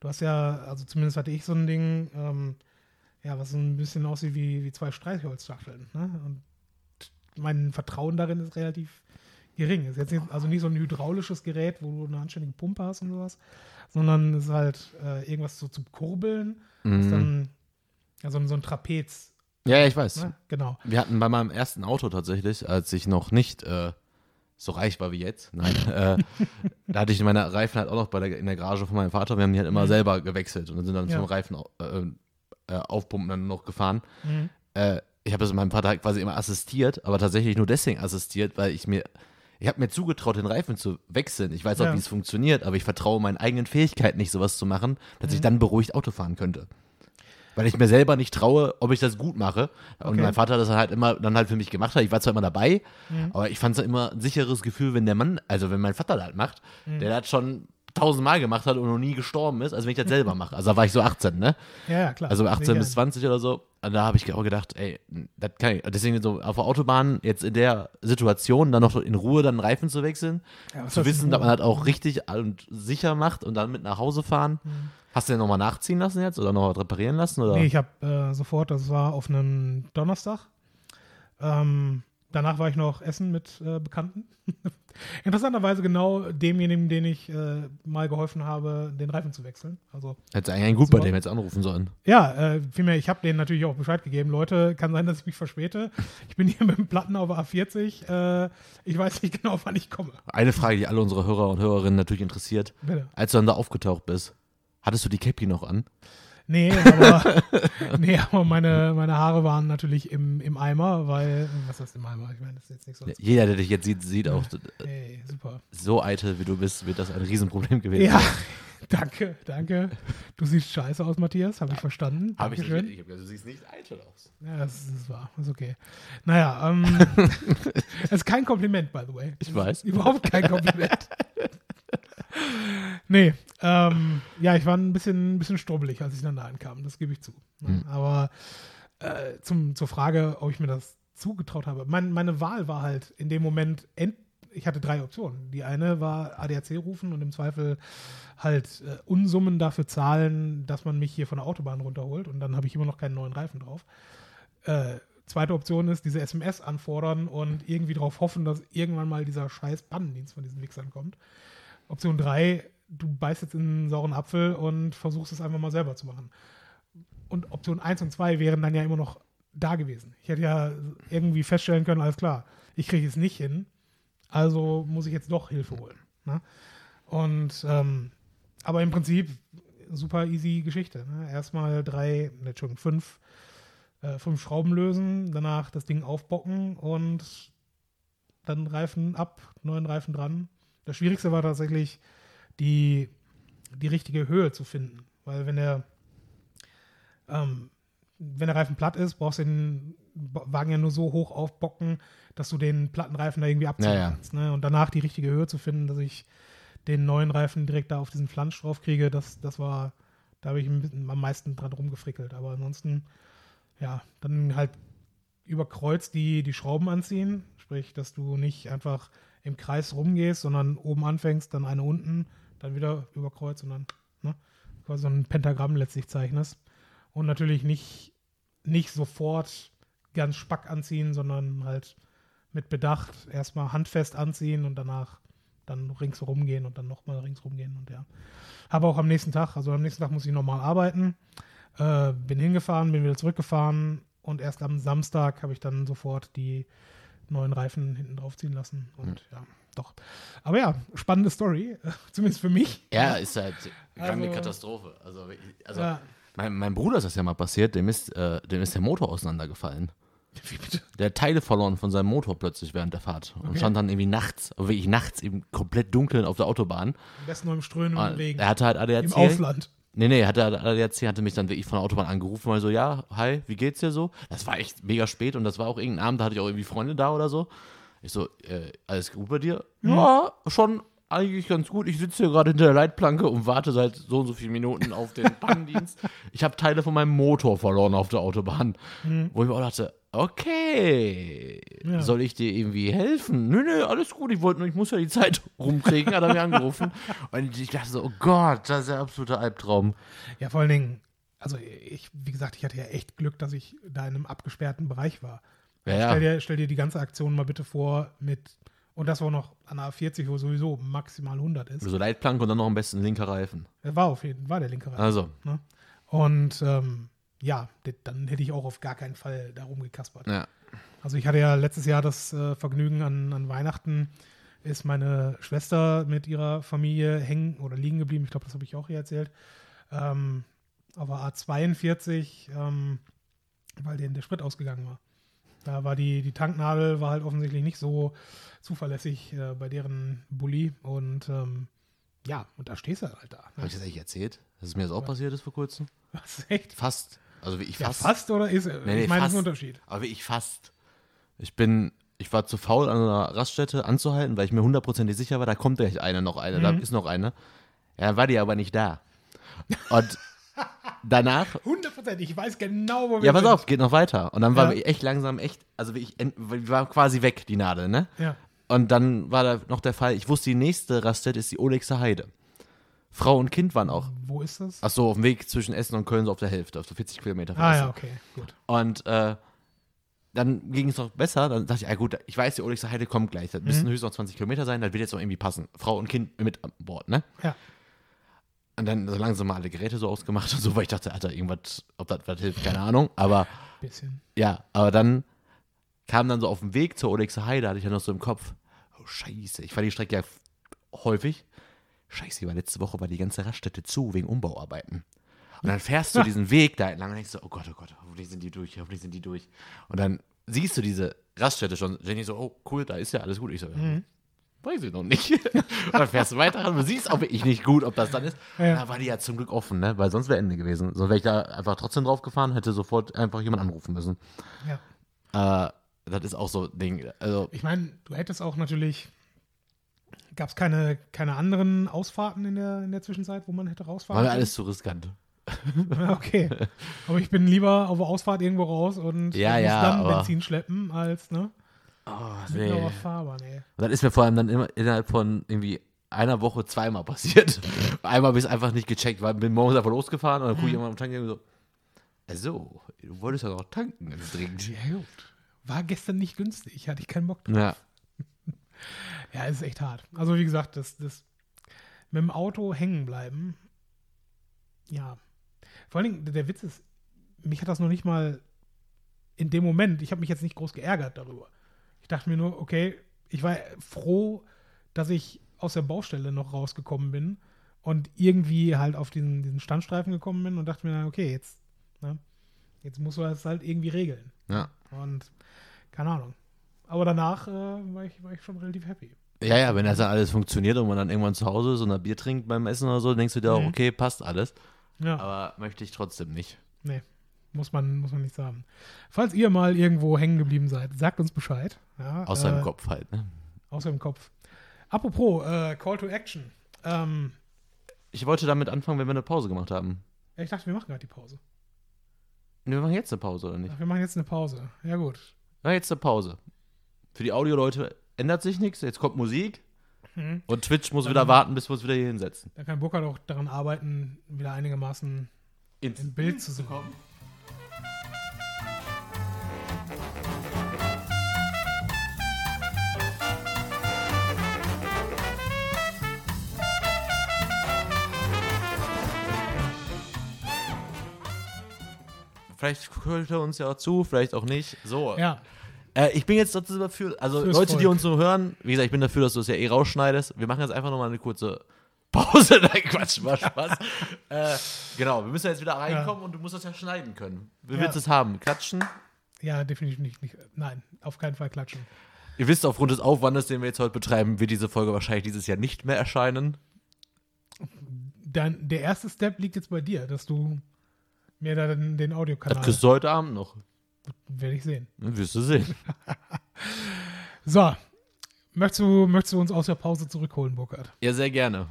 Du hast ja, also zumindest hatte ich so ein Ding, ähm, ja, was so ein bisschen aussieht wie, wie zwei Streichholzstacheln. Ne? Und mein Vertrauen darin ist relativ gering. Ist jetzt nicht, also nicht so ein hydraulisches Gerät, wo du eine anständige Pumpe hast und sowas, sondern es ist halt äh, irgendwas so zum Kurbeln. Ist Mhm. dann ja, so, ein- so ein Trapez. Ja, ja, ich weiß. Ne? Genau. Wir hatten bei meinem ersten Auto tatsächlich, als ich noch nicht äh, so reich war wie jetzt, nein, äh, da hatte ich meine Reifen halt auch noch bei der, in der Garage von meinem Vater. Wir haben die halt immer Mhm. selber gewechselt und dann sind dann Ja. zum Reifen äh, äh, aufpumpen dann noch gefahren. Mhm. Äh, ich habe das meinem Vater halt quasi immer assistiert, aber tatsächlich nur deswegen assistiert, weil ich mir, ich habe mir zugetraut, den Reifen zu wechseln. Ich weiß auch, Ja. wie es funktioniert, aber ich vertraue meinen eigenen Fähigkeiten nicht, sowas zu machen, dass ich Mhm. dann beruhigt Auto fahren könnte. Weil ich mir selber nicht traue, ob ich das gut mache. Und Okay. mein Vater das halt immer dann halt für mich gemacht hat. Ich war zwar immer dabei, Mhm. aber ich fand es immer ein sicheres Gefühl, wenn der Mann, also wenn mein Vater das halt macht, Mhm. der das schon tausendmal gemacht hat und noch nie gestorben ist, als wenn ich das selber mache. Also da war ich so 18, ne? Ja, klar. Also 18 Sicher. bis 20 oder so. Und da habe ich auch gedacht, ey, das kann ich. Deswegen so auf der Autobahn jetzt in der Situation dann noch in Ruhe dann Reifen zu wechseln, Ja, zu wissen, dass man das auch richtig und sicher macht und dann mit nach Hause fahren. Mhm. Hast du den nochmal nachziehen lassen jetzt oder noch reparieren lassen? Oder? Nee, ich habe äh, sofort, das war auf einem Donnerstag. Ähm, danach war ich noch essen mit äh, Bekannten. Interessanterweise genau demjenigen, den ich äh, mal geholfen habe, den Reifen zu wechseln. Also Hätte eigentlich einen gut bei dem jetzt anrufen sollen. ja, äh, vielmehr, ich habe denen natürlich auch Bescheid gegeben. Leute, kann sein, dass ich mich verspäte. Ich bin hier mit dem Platten auf der A40. Äh, ich weiß nicht genau, wann ich komme. Eine Frage, die alle unsere Hörer und Hörerinnen natürlich interessiert. Bitte. Als du dann da aufgetaucht bist, hattest du die Cappy noch an? Nee, aber, nee, aber meine, meine Haare waren natürlich im, im Eimer, weil, was heißt im Eimer? Ich meine, das ist jetzt nicht so. Jeder, der dich jetzt sieht, sieht auch, Ey, super. so eitel wie du bist, wird das ein Riesenproblem gewesen Ja, sein. danke, danke. Du siehst scheiße aus, Matthias, habe ich verstanden. Hab ich nicht. Ich hab du siehst nicht eitel aus. Ja, das ist, das ist wahr, ist okay. Naja, ähm, das ist kein Kompliment, by the way. Ich weiß. Überhaupt kein Kompliment. Nee, ähm, ja, ich war ein bisschen, ein bisschen strubbelig, als ich dann da ankam, das gebe ich zu. Hm. Aber äh, zum, zur Frage, ob ich mir das zugetraut habe. Mein, meine Wahl war halt in dem Moment, ent, ich hatte drei Optionen. Die eine war ADAC rufen und im Zweifel halt äh, Unsummen dafür zahlen, dass man mich hier von der Autobahn runterholt und dann habe ich immer noch keinen neuen Reifen drauf. Äh, zweite Option ist, diese SMS anfordern und irgendwie darauf hoffen, dass irgendwann mal dieser scheiß Pannendienst von diesen Wichsern kommt. Option drei, du beißt jetzt in einen sauren Apfel und versuchst es einfach mal selber zu machen. Und Option 1 und 2 wären dann ja immer noch da gewesen. Ich hätte ja irgendwie feststellen können, alles klar, ich kriege es nicht hin, also muss ich jetzt doch Hilfe holen. Ne? Und ähm, aber im Prinzip super easy Geschichte. Ne? Erstmal drei, ne, Entschuldigung, fünf, äh, fünf Schrauben lösen, danach das Ding aufbocken und dann Reifen ab, neuen Reifen dran. Das Schwierigste war tatsächlich, die, die richtige Höhe zu finden. Weil wenn der, ähm, wenn der Reifen platt ist, brauchst du den Wagen ja nur so hoch aufbocken, dass du den platten Reifen da irgendwie abziehen Ja, ja. kannst. Ne? Und danach die richtige Höhe zu finden, dass ich den neuen Reifen direkt da auf diesen Flansch drauf kriege, das, das war, da habe ich am meisten dran rumgefrickelt. Aber ansonsten, ja, dann halt über Kreuz die, die Schrauben anziehen. Sprich, dass du nicht einfach im Kreis rumgehst, sondern oben anfängst, dann eine unten, dann wieder über Kreuz und dann ne, quasi so ein Pentagramm letztlich zeichnest. Und natürlich nicht, nicht sofort ganz spack anziehen, sondern halt mit Bedacht erstmal handfest anziehen und danach dann ringsherum gehen und dann nochmal ringsherum gehen und ja. Habe auch am nächsten Tag, also am nächsten Tag muss ich normal arbeiten, äh, bin hingefahren, bin wieder zurückgefahren und erst am Samstag habe ich dann sofort die, neuen Reifen hinten drauf ziehen lassen. Und ja, doch. Aber ja, spannende Story, zumindest für mich. Ja, ist halt eine Also- Katastrophe. Also, also Ja. mein, mein Bruder ist das ja mal passiert, dem ist, äh, dem ist der Motor auseinandergefallen. Wie bitte? Der hat Teile verloren von seinem Motor plötzlich während der Fahrt. Und Okay. stand dann irgendwie nachts, wirklich nachts, eben komplett dunkel auf der Autobahn. Am besten noch im strömenden Und Regen. er hatte halt ADAC. Im Ausland. Nee, nee, hatte ADAC, hatte mich dann wirklich von der Autobahn angerufen, weil so, ja, hi, wie geht's dir so? Das war echt mega spät und das war auch irgendein Abend, da hatte ich auch irgendwie Freunde da oder so. Ich so, äh, alles gut bei dir? Ja, schon eigentlich ganz gut. Ich sitze hier gerade hinter der Leitplanke und warte seit so und so vielen Minuten auf den Pannendienst. Ich habe Teile von meinem Motor verloren auf der Autobahn. Wo ich mir auch dachte, okay, Ja. soll ich dir irgendwie helfen? Nö, nö, alles gut. Ich wollte nur, ich muss ja die Zeit rumkriegen, hat er mir angerufen. Und ich dachte so, oh Gott, das ist der absolute Albtraum. Ja, vor allen Dingen, also ich, wie gesagt, ich hatte ja echt Glück, dass ich da in einem abgesperrten Bereich war. Ja, Stell, ja. dir, stell dir die ganze Aktion mal bitte vor mit, und das war noch an der A40, wo sowieso maximal 100 ist. So Leitplanke und dann noch am besten linker Reifen. War auf jeden war der linke Reifen. Also, Ne? Und ähm, ja, dann hätte ich auch auf gar keinen Fall da rumgekaspert. ja. Also ich hatte ja letztes Jahr das äh, Vergnügen an, an Weihnachten, ist meine Schwester mit ihrer Familie hängen oder liegen geblieben. Ich glaube, das habe ich auch hier erzählt. Ähm, auf der A42, ähm, weil denen der Sprit ausgegangen war. Da war die, die Tanknadel war halt offensichtlich nicht so zuverlässig äh, bei deren Bulli. Und ähm, ja, und da stehst du halt da. Habe ich das eigentlich erzählt? Dass es mir das auch passiert ist vor kurzem? Was, echt? Fast. Also wie ich Ja, fast. fast oder ist Nee, nee, Ich meine, das ist ein fast. Unterschied. Aber wie ich fast. Ich bin, ich war zu faul, an einer Raststätte anzuhalten, weil ich mir hundertprozentig sicher war, da kommt gleich eine, noch eine, da Mhm. ist noch eine. Ja, dann war die aber nicht da. Und danach, 100%, ich weiß genau, wo wir ja, pass sind. auf, geht noch weiter. Und dann war Ja. wir echt langsam, echt, also wie ich, war quasi weg, die Nadel, ne? Ja. Und dann war da noch der Fall, ich wusste, die nächste Raststätte ist die Olexer Heide. Frau und Kind waren auch. Wo ist das? Ach so, auf dem Weg zwischen Essen und Köln, so auf der Hälfte, auf so 40 Kilometer von Ah Essen. ja, okay, gut. Und äh, dann ging es noch besser. Dann dachte ich, ja gut, ich weiß, die Olixer Heide kommt gleich. Das müssen höchstens noch 20 Kilometer sein, das wird jetzt noch irgendwie passen. Frau und Kind mit an Bord, ne? Ja. Und dann so langsam mal alle Geräte so ausgemacht und so, weil ich dachte, Alter, irgendwas, ob das was hilft, keine Ahnung. Aber Bisschen. ja, aber dann kam dann so auf dem Weg zur Olixer Heide, hatte ich ja noch so im Kopf, oh Scheiße, ich fahre die Strecke ja häufig. Scheiße, weil letzte Woche war die ganze Raststätte zu wegen Umbauarbeiten. Und dann fährst du diesen Weg da entlang und denkst so, oh Gott, oh Gott, hoffentlich sind die durch, hoffentlich sind die durch. Und dann siehst du diese Raststätte schon, ich so, oh cool, da ist ja alles gut. Ich so, ja, weiß ich noch nicht. und dann fährst du weiter und du siehst auch wirklich nicht gut, ob das dann ist. Ja. Da war die ja zum Glück offen, ne? weil sonst wäre Ende gewesen. Sonst wäre ich da einfach trotzdem drauf gefahren, hätte sofort einfach jemand anrufen müssen. Ja. Äh, das ist auch so ein Ding. Also, Ich meine, du hättest auch natürlich. Gab es keine, keine anderen Ausfahrten in der, in der Zwischenzeit, wo man hätte rausfahren war mir können? alles zu riskant. Okay. Aber ich bin lieber auf der Ausfahrt irgendwo raus und Ja, muss ja, dann aber- Benzin schleppen, als ne? Oh, nee. Fahrbahn, ey. Und das ist mir vor allem dann immer innerhalb von irgendwie einer Woche zweimal passiert. Einmal habe ich es einfach nicht gecheckt, weil bin morgens einfach losgefahren und dann gucke ich immer am Tank und so, so, du wolltest ja noch tanken, ganz dringend. Ja, gut. War gestern nicht günstig, hatte ich keinen Bock drauf. Ja, Ja, es ist echt hart. Also wie gesagt, das, das mit dem Auto hängen bleiben, ja. Vor allen Dingen, der Witz ist, mich hat das noch nicht mal in dem Moment, ich habe mich jetzt nicht groß geärgert darüber. Ich dachte mir nur, okay, ich war froh, dass ich aus der Baustelle noch rausgekommen bin und irgendwie halt auf diesen, diesen Standstreifen gekommen bin und dachte mir, okay, jetzt, ne, jetzt musst du das halt irgendwie regeln. ja. Und keine Ahnung. Aber danach äh, war, ich, war ich schon relativ happy. Ja, ja, wenn das dann alles funktioniert und man dann irgendwann zu Hause ist und ein Bier trinkt beim Essen oder so, denkst du dir auch, Mhm. okay, passt alles. Ja, Aber möchte ich trotzdem nicht. nee, muss man, muss man nicht sagen. Falls ihr mal irgendwo hängen geblieben seid, sagt uns Bescheid. Ja, Außer äh, im Kopf halt, ne? Außer im Kopf. Apropos, äh, Call to Action. Ähm, Ich wollte damit anfangen, wenn wir eine Pause gemacht haben. ja, ich dachte, wir machen gerade die Pause. Wir machen jetzt eine Pause, oder nicht? Ach, wir machen jetzt eine Pause. Ja, gut. Ja, jetzt eine Pause. Für die Audioleute ändert sich nichts. Jetzt kommt Musik Mhm. und Twitch muss Dann- wieder warten, bis wir uns wieder hier hinsetzen. Da kann Burkhard auch daran arbeiten, wieder einigermaßen Ins im Bild zu sein. Vielleicht hört er uns ja auch zu, vielleicht auch nicht. So, Ja, Äh, ich bin jetzt trotzdem dafür, also Fürs Leute, die Volk. uns so hören, wie gesagt, ich bin dafür, dass du es ja eh rausschneidest. Wir machen jetzt einfach nochmal eine kurze Pause. Nein, Quatsch, war Spaß. äh, genau, wir müssen jetzt wieder reinkommen und du musst das ja schneiden können. Wie Ja. willst du es haben? Klatschen? Ja, definitiv nicht, nicht. Nein, auf keinen Fall klatschen. Ihr wisst, aufgrund des Aufwandes, den wir jetzt heute betreiben, wird diese Folge wahrscheinlich dieses Jahr nicht mehr erscheinen. Dann, der erste Step liegt jetzt bei dir, dass du mir da den, den Das Audiokanal kriegst du heute Abend noch. Werde ich sehen. Wirst du sehen. So, möchtest du, möchtest du uns aus der Pause zurückholen, Burkhard? Ja, sehr gerne.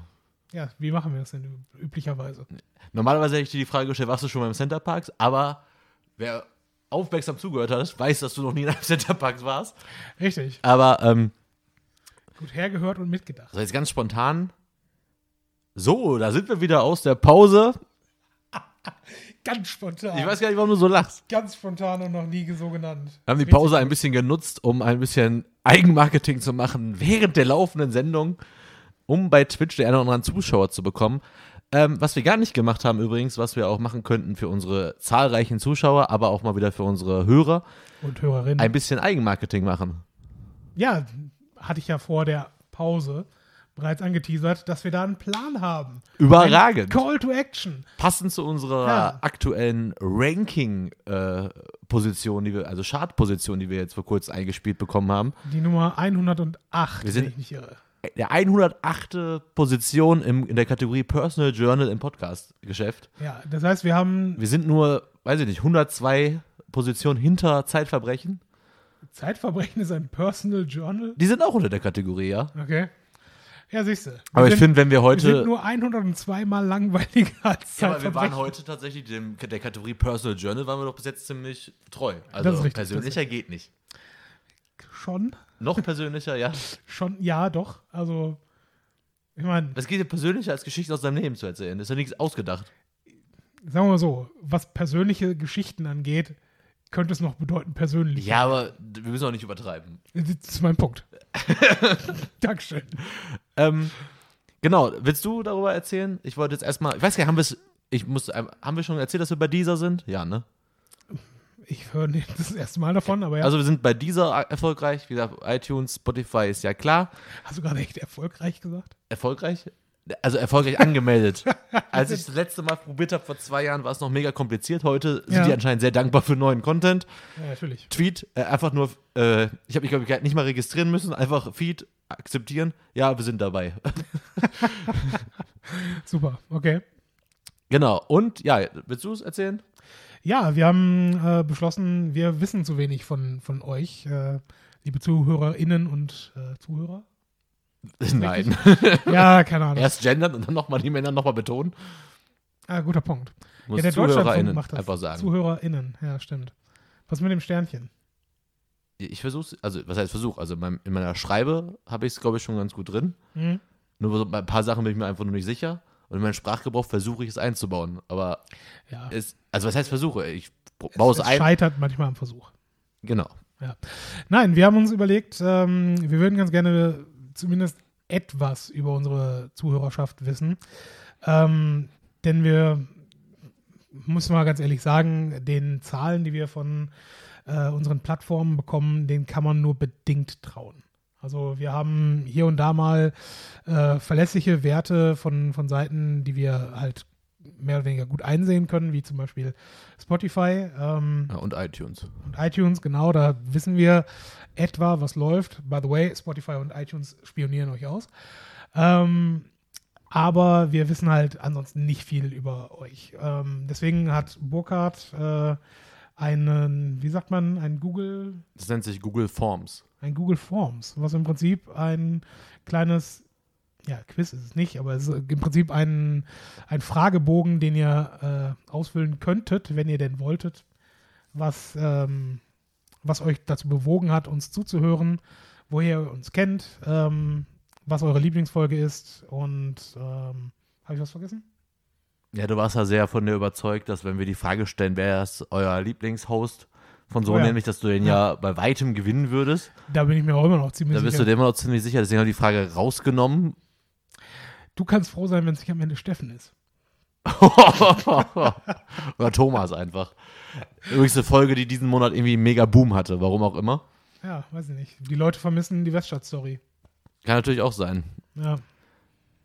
Ja, wie machen wir das denn üb- üblicherweise? Normalerweise hätte ich dir die Frage gestellt, warst du schon mal im Centerparks? Aber wer aufmerksam zugehört hat, weiß, dass du noch nie in einem Centerparks warst. Richtig, Aber ähm, gut hergehört und mitgedacht. also jetzt ganz spontan. So, da sind wir wieder aus der Pause. Ganz spontan. Ich weiß gar nicht, warum du so lachst. Ganz spontan und noch nie so genannt. Wir haben die Pause ein bisschen genutzt, um ein bisschen Eigenmarketing zu machen während der laufenden Sendung, um bei Twitch den einen oder anderen Zuschauer zu bekommen. Ähm, was wir gar nicht gemacht haben übrigens, was wir auch machen könnten für unsere zahlreichen Zuschauer, aber auch mal wieder für unsere Hörer, Und Hörerinnen. ein bisschen Eigenmarketing machen. ja, hatte ich ja vor der Pause bereits angeteasert, dass wir da einen Plan haben. Ein Überragend. Call to Action. Passend zu unserer Ja. aktuellen Ranking-Position, die wir, also Chart-Position, die wir jetzt vor kurzem eingespielt bekommen haben. Die Nummer 108, Wir sind- wenn ich nicht irre. Der 108. Position im, in der Kategorie Personal Journal im Podcast-Geschäft. Ja, das heißt, wir haben Wir sind nur, weiß ich nicht, 102 Positionen hinter Zeitverbrechen. Zeitverbrechen ist ein Personal Journal. Die sind auch unter der Kategorie, ja. Okay. Ja, siehst du. Wir Aber ich sind- finde, wenn wir wir sind heute. nur 102 Mal langweiliger als Ja, aber wir waren heute tatsächlich dem, der Kategorie Personal Journal waren wir doch bis jetzt ziemlich treu. Also Das ist richtig, persönlicher geht nicht. Schon, Noch persönlicher, ja. schon, ja, doch. Also, ich meine, Was geht dir persönlicher als Geschichten aus deinem Leben zu erzählen? Das ist ja nichts ausgedacht. sagen wir mal so, was persönliche Geschichten angeht, könnte es noch bedeuten persönlich. Ja, aber wir müssen auch nicht übertreiben. Das ist mein Punkt. Dankeschön. Ähm, genau, willst du darüber erzählen? Ich wollte jetzt erstmal, ich weiß gar nicht, haben wir es, ich muss, ähm, haben wir schon erzählt, dass wir bei dieser sind? Ja, ne? Ich höre nicht das erste Mal davon, aber ja. Also wir sind bei dieser erfolgreich, wie gesagt, iTunes, Spotify ist ja klar. hast du gerade echt erfolgreich gesagt? Erfolgreich? Also erfolgreich angemeldet. Als ich das letzte Mal probiert habe vor zwei Jahren, war es noch mega kompliziert. Heute sind Ja. die anscheinend sehr dankbar für neuen Content. Ja, natürlich. Tweet, äh, einfach nur, äh, ich habe mich, glaube ich, nicht mal registrieren müssen, einfach Feed akzeptieren. Ja, wir sind dabei. Super, okay. genau. Und ja, willst du es erzählen? Ja, wir haben äh, beschlossen, wir wissen zu wenig von, von euch, äh, liebe ZuhörerInnen und äh, Zuhörer. Nein. Ja, keine Ahnung. Erst gendern und dann nochmal die Männer nochmal betonen. Ah, guter Punkt. Muss ja, der ZuhörerInnen macht das. einfach sagen. ZuhörerInnen, ja, stimmt. Was mit dem Sternchen? Ich versuche also was heißt Versuch? Also in, meinem, in meiner Schreibe habe ich es, glaube ich, schon ganz gut drin. Hm? Nur so bei ein paar Sachen bin ich mir einfach nur nicht sicher. Und in meinen Sprachgebrauch versuche ich es einzubauen. Aber Ja, es, also was heißt Versuche? Ich baue es, es ein. scheitert manchmal am Versuch. Genau. Nein, wir haben uns überlegt, ähm, wir würden ganz gerne zumindest etwas über unsere Zuhörerschaft wissen. Ähm, denn wir, muss mal ganz ehrlich sagen, den Zahlen, die wir von äh, unseren Plattformen bekommen, denen kann man nur bedingt trauen. Also wir haben hier und da mal äh, verlässliche Werte von, von Seiten, die wir halt mehr oder weniger gut einsehen können, wie zum Beispiel Spotify. Ähm, Ja, und iTunes. und iTunes, genau, da wissen wir etwa, was läuft. By the way, Spotify und iTunes spionieren euch aus. Ähm, aber wir wissen halt ansonsten nicht viel über euch. Ähm, deswegen hat Burkhardt äh, einen, wie sagt man, ein Google, Das nennt sich Google Forms. ein Google Forms, was im Prinzip ein kleines, ja, Quiz ist es nicht, aber es ist im Prinzip ein, ein Fragebogen, den ihr äh, ausfüllen könntet, wenn ihr denn wolltet, was, ähm, was euch dazu bewogen hat, uns zuzuhören, woher ihr uns kennt, ähm, was eure Lieblingsfolge ist und ähm, habe ich was vergessen? Ja, du warst ja sehr von dir überzeugt, dass wenn wir die Frage stellen, wer ist euer Lieblingshost von so, Oh ja. nämlich, dass du den ja. bei weitem gewinnen würdest. Da bin ich mir auch immer noch ziemlich Da bist du sicher. dir immer noch ziemlich sicher. Deswegen habe ich die Frage rausgenommen. Du kannst froh sein, wenn es nicht am Ende Steffen ist. Oder Thomas einfach. Übrigens eine Folge, die diesen Monat irgendwie mega Boom hatte, warum auch immer. Ja, weiß ich nicht. Die Leute vermissen die Weststadt-Story. Kann natürlich auch sein. Ja.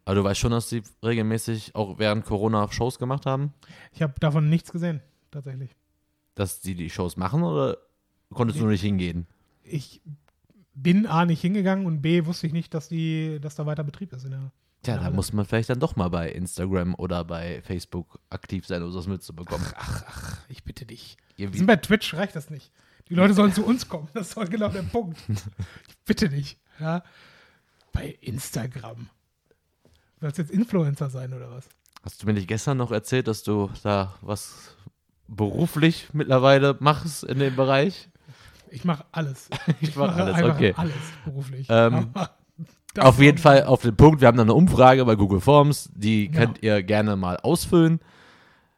Aber du weißt schon, dass die regelmäßig auch während Corona Shows gemacht haben? Ich habe davon nichts gesehen, tatsächlich. Dass die die Shows machen oder konntest du nur nicht hingehen? Ich bin A nicht hingegangen und B wusste ich nicht, dass die, dass da weiter Betrieb ist in der. Tja, Ja, da muss man vielleicht dann doch mal bei Instagram oder bei Facebook aktiv sein, um das mitzubekommen. Ach, ach, ich bitte dich. Wir sind bei Twitch, reicht das nicht. Die Leute sollen zu uns kommen. Das ist genau der Punkt. Ich bitte dich. Ja. Bei Instagram. Sollst jetzt Influencer sein oder was? Hast du mir nicht gestern noch erzählt, dass du da was beruflich mittlerweile machst in dem Bereich? Ich mache alles. Ich mach alles, okay. alles beruflich. Ähm, Auf jeden Fall auf den Punkt. Wir haben da eine Umfrage bei Google Forms, die Genau. könnt ihr gerne mal ausfüllen.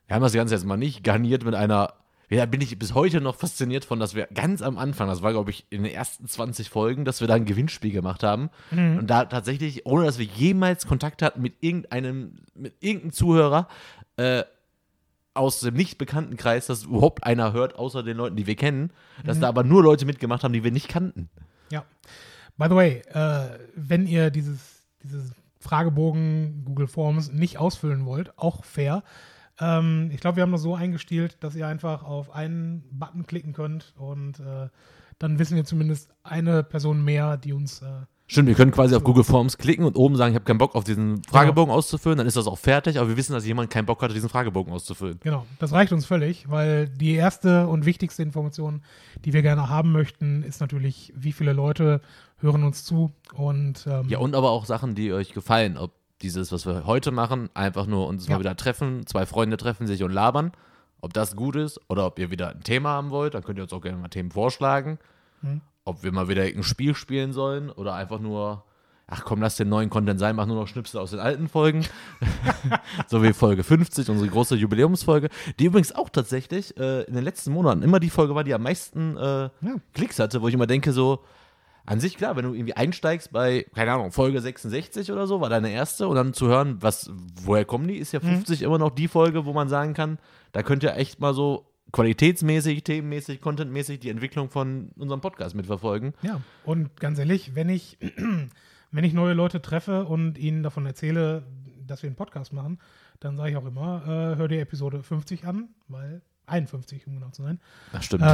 Wir haben das Ganze jetzt mal nicht garniert mit einer. Ja, bin ich bis heute noch fasziniert von, dass wir ganz am Anfang, das war glaube ich in den ersten 20 Folgen, dass wir da ein Gewinnspiel gemacht haben. Mhm. Und da tatsächlich, ohne dass wir jemals Kontakt hatten mit irgendeinem, mit irgendeinem Zuhörer, äh, aus dem nicht bekannten Kreis, dass überhaupt einer hört, außer den Leuten, die wir kennen, dass Mhm. da aber nur Leute mitgemacht haben, die wir nicht kannten. Ja. By the way, äh, wenn ihr dieses, dieses Fragebogen Google Forms nicht ausfüllen wollt, auch fair. Ähm, ich glaube, wir haben das so eingestielt, dass ihr einfach auf einen Button klicken könnt und äh, dann wissen wir zumindest eine Person mehr, die uns. Äh, Stimmt, wir können quasi auf Google Forms klicken und oben sagen, ich habe keinen Bock auf diesen Fragebogen auszufüllen, dann ist das auch fertig, aber wir wissen, dass jemand keinen Bock hatte, diesen Fragebogen auszufüllen. genau, das reicht uns völlig, weil die erste und wichtigste Information, die wir gerne haben möchten, ist natürlich, wie viele Leute hören uns zu und ähm, Ja, und aber auch Sachen, die euch gefallen, ob dieses, was wir heute machen, einfach nur uns Ja. mal wieder treffen, zwei Freunde treffen sich und labern, ob das gut ist oder ob ihr wieder ein Thema haben wollt, dann könnt ihr uns auch gerne mal Themen vorschlagen. Mhm. Ob wir mal wieder ein Spiel spielen sollen oder einfach nur, ach komm, lass den neuen Content sein, mach nur noch Schnipsel aus den alten Folgen. so wie Folge 50, unsere große Jubiläumsfolge, die übrigens auch tatsächlich äh, in den letzten Monaten immer die Folge war, die am meisten äh, Klicks hatte, wo ich immer denke, so, an sich klar, wenn du irgendwie einsteigst bei, keine Ahnung, Folge 66 oder so, war deine erste und dann zu hören, was, woher kommen die, ist ja 50 immer noch die Folge, wo man sagen kann, da könnt ihr echt mal so qualitätsmäßig, themenmäßig, contentmäßig die Entwicklung von unserem Podcast mitverfolgen. Ja, und ganz ehrlich, wenn ich, wenn ich neue Leute treffe und ihnen davon erzähle, dass wir einen Podcast machen, dann sage ich auch immer, äh, hör dir Episode 50 an, weil 51, um genau zu sein. Das stimmt. Äh,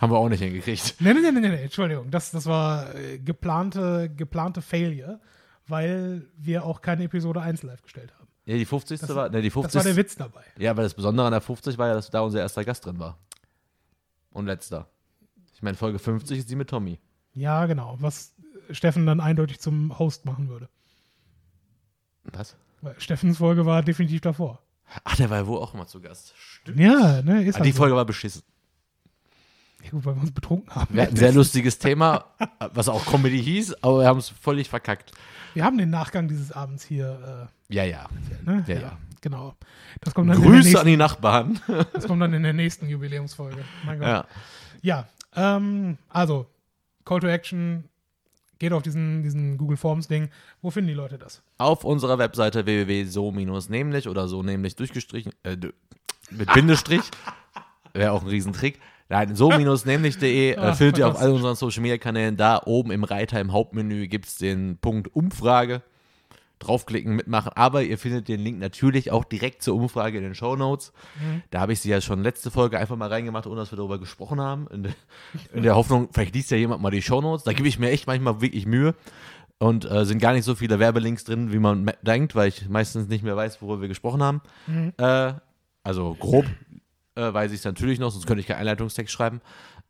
Haben wir auch nicht hingekriegt. nee, nee, nee, nee, nee, Entschuldigung, das, das war äh, geplante, geplante Failure, weil wir auch keine Episode 1 live gestellt haben. Ja, die 50. Das- war, ne, die Das 50. war der Witz dabei. ja, aber das Besondere an der 50 war ja, dass da unser erster Gast drin war. Und letzter. Ich meine, Folge 50 ist die mit Tommy. Ja, genau, was Steffen dann eindeutig zum Host machen würde. Was? Weil Steffens Folge war definitiv davor. Ach, der war ja wohl auch immer zu Gast. Stimmt. Ja, ne, ist Ah, halt die so. Folge war beschissen. Ja, gut, weil wir uns betrunken haben. Wir hatten ein sehr lustiges Thema, was auch Comedy hieß, aber wir haben es völlig verkackt. Wir haben den Nachgang dieses Abends hier. Ja, ja. Äh, ne? Ja, ja. Genau. Das kommt, dann Grüße nächsten, an die Nachbarn. das kommt dann in der nächsten Jubiläumsfolge. Ja. Ja, ähm, also, Call to Action, geht auf diesen, diesen Google Forms-Ding. Wo finden die Leute das? Auf unserer Webseite www.so-nämlich oder so nämlich durchgestrichen, äh, mit Bindestrich, wäre auch ein Riesentrick. Nein, so-nämlich.de äh, Ah, findet ihr auf all unseren Social Media Kanälen. Da oben im Reiter im Hauptmenü gibt es den Punkt Umfrage. Draufklicken, mitmachen. Aber ihr findet den Link natürlich auch direkt zur Umfrage in den Show Notes. Da habe ich sie ja schon letzte Folge einfach mal reingemacht, ohne dass wir darüber gesprochen haben. In, der- in der Hoffnung, vielleicht liest ja jemand mal die Show Notes. Da gebe ich mir echt manchmal wirklich Mühe. Und äh, sind gar nicht so viele Werbelinks drin, wie man denkt, weil ich meistens nicht mehr weiß, worüber wir gesprochen haben. Äh, also grob äh, weiß ich es natürlich noch, sonst könnte ich keinen Einleitungstext schreiben.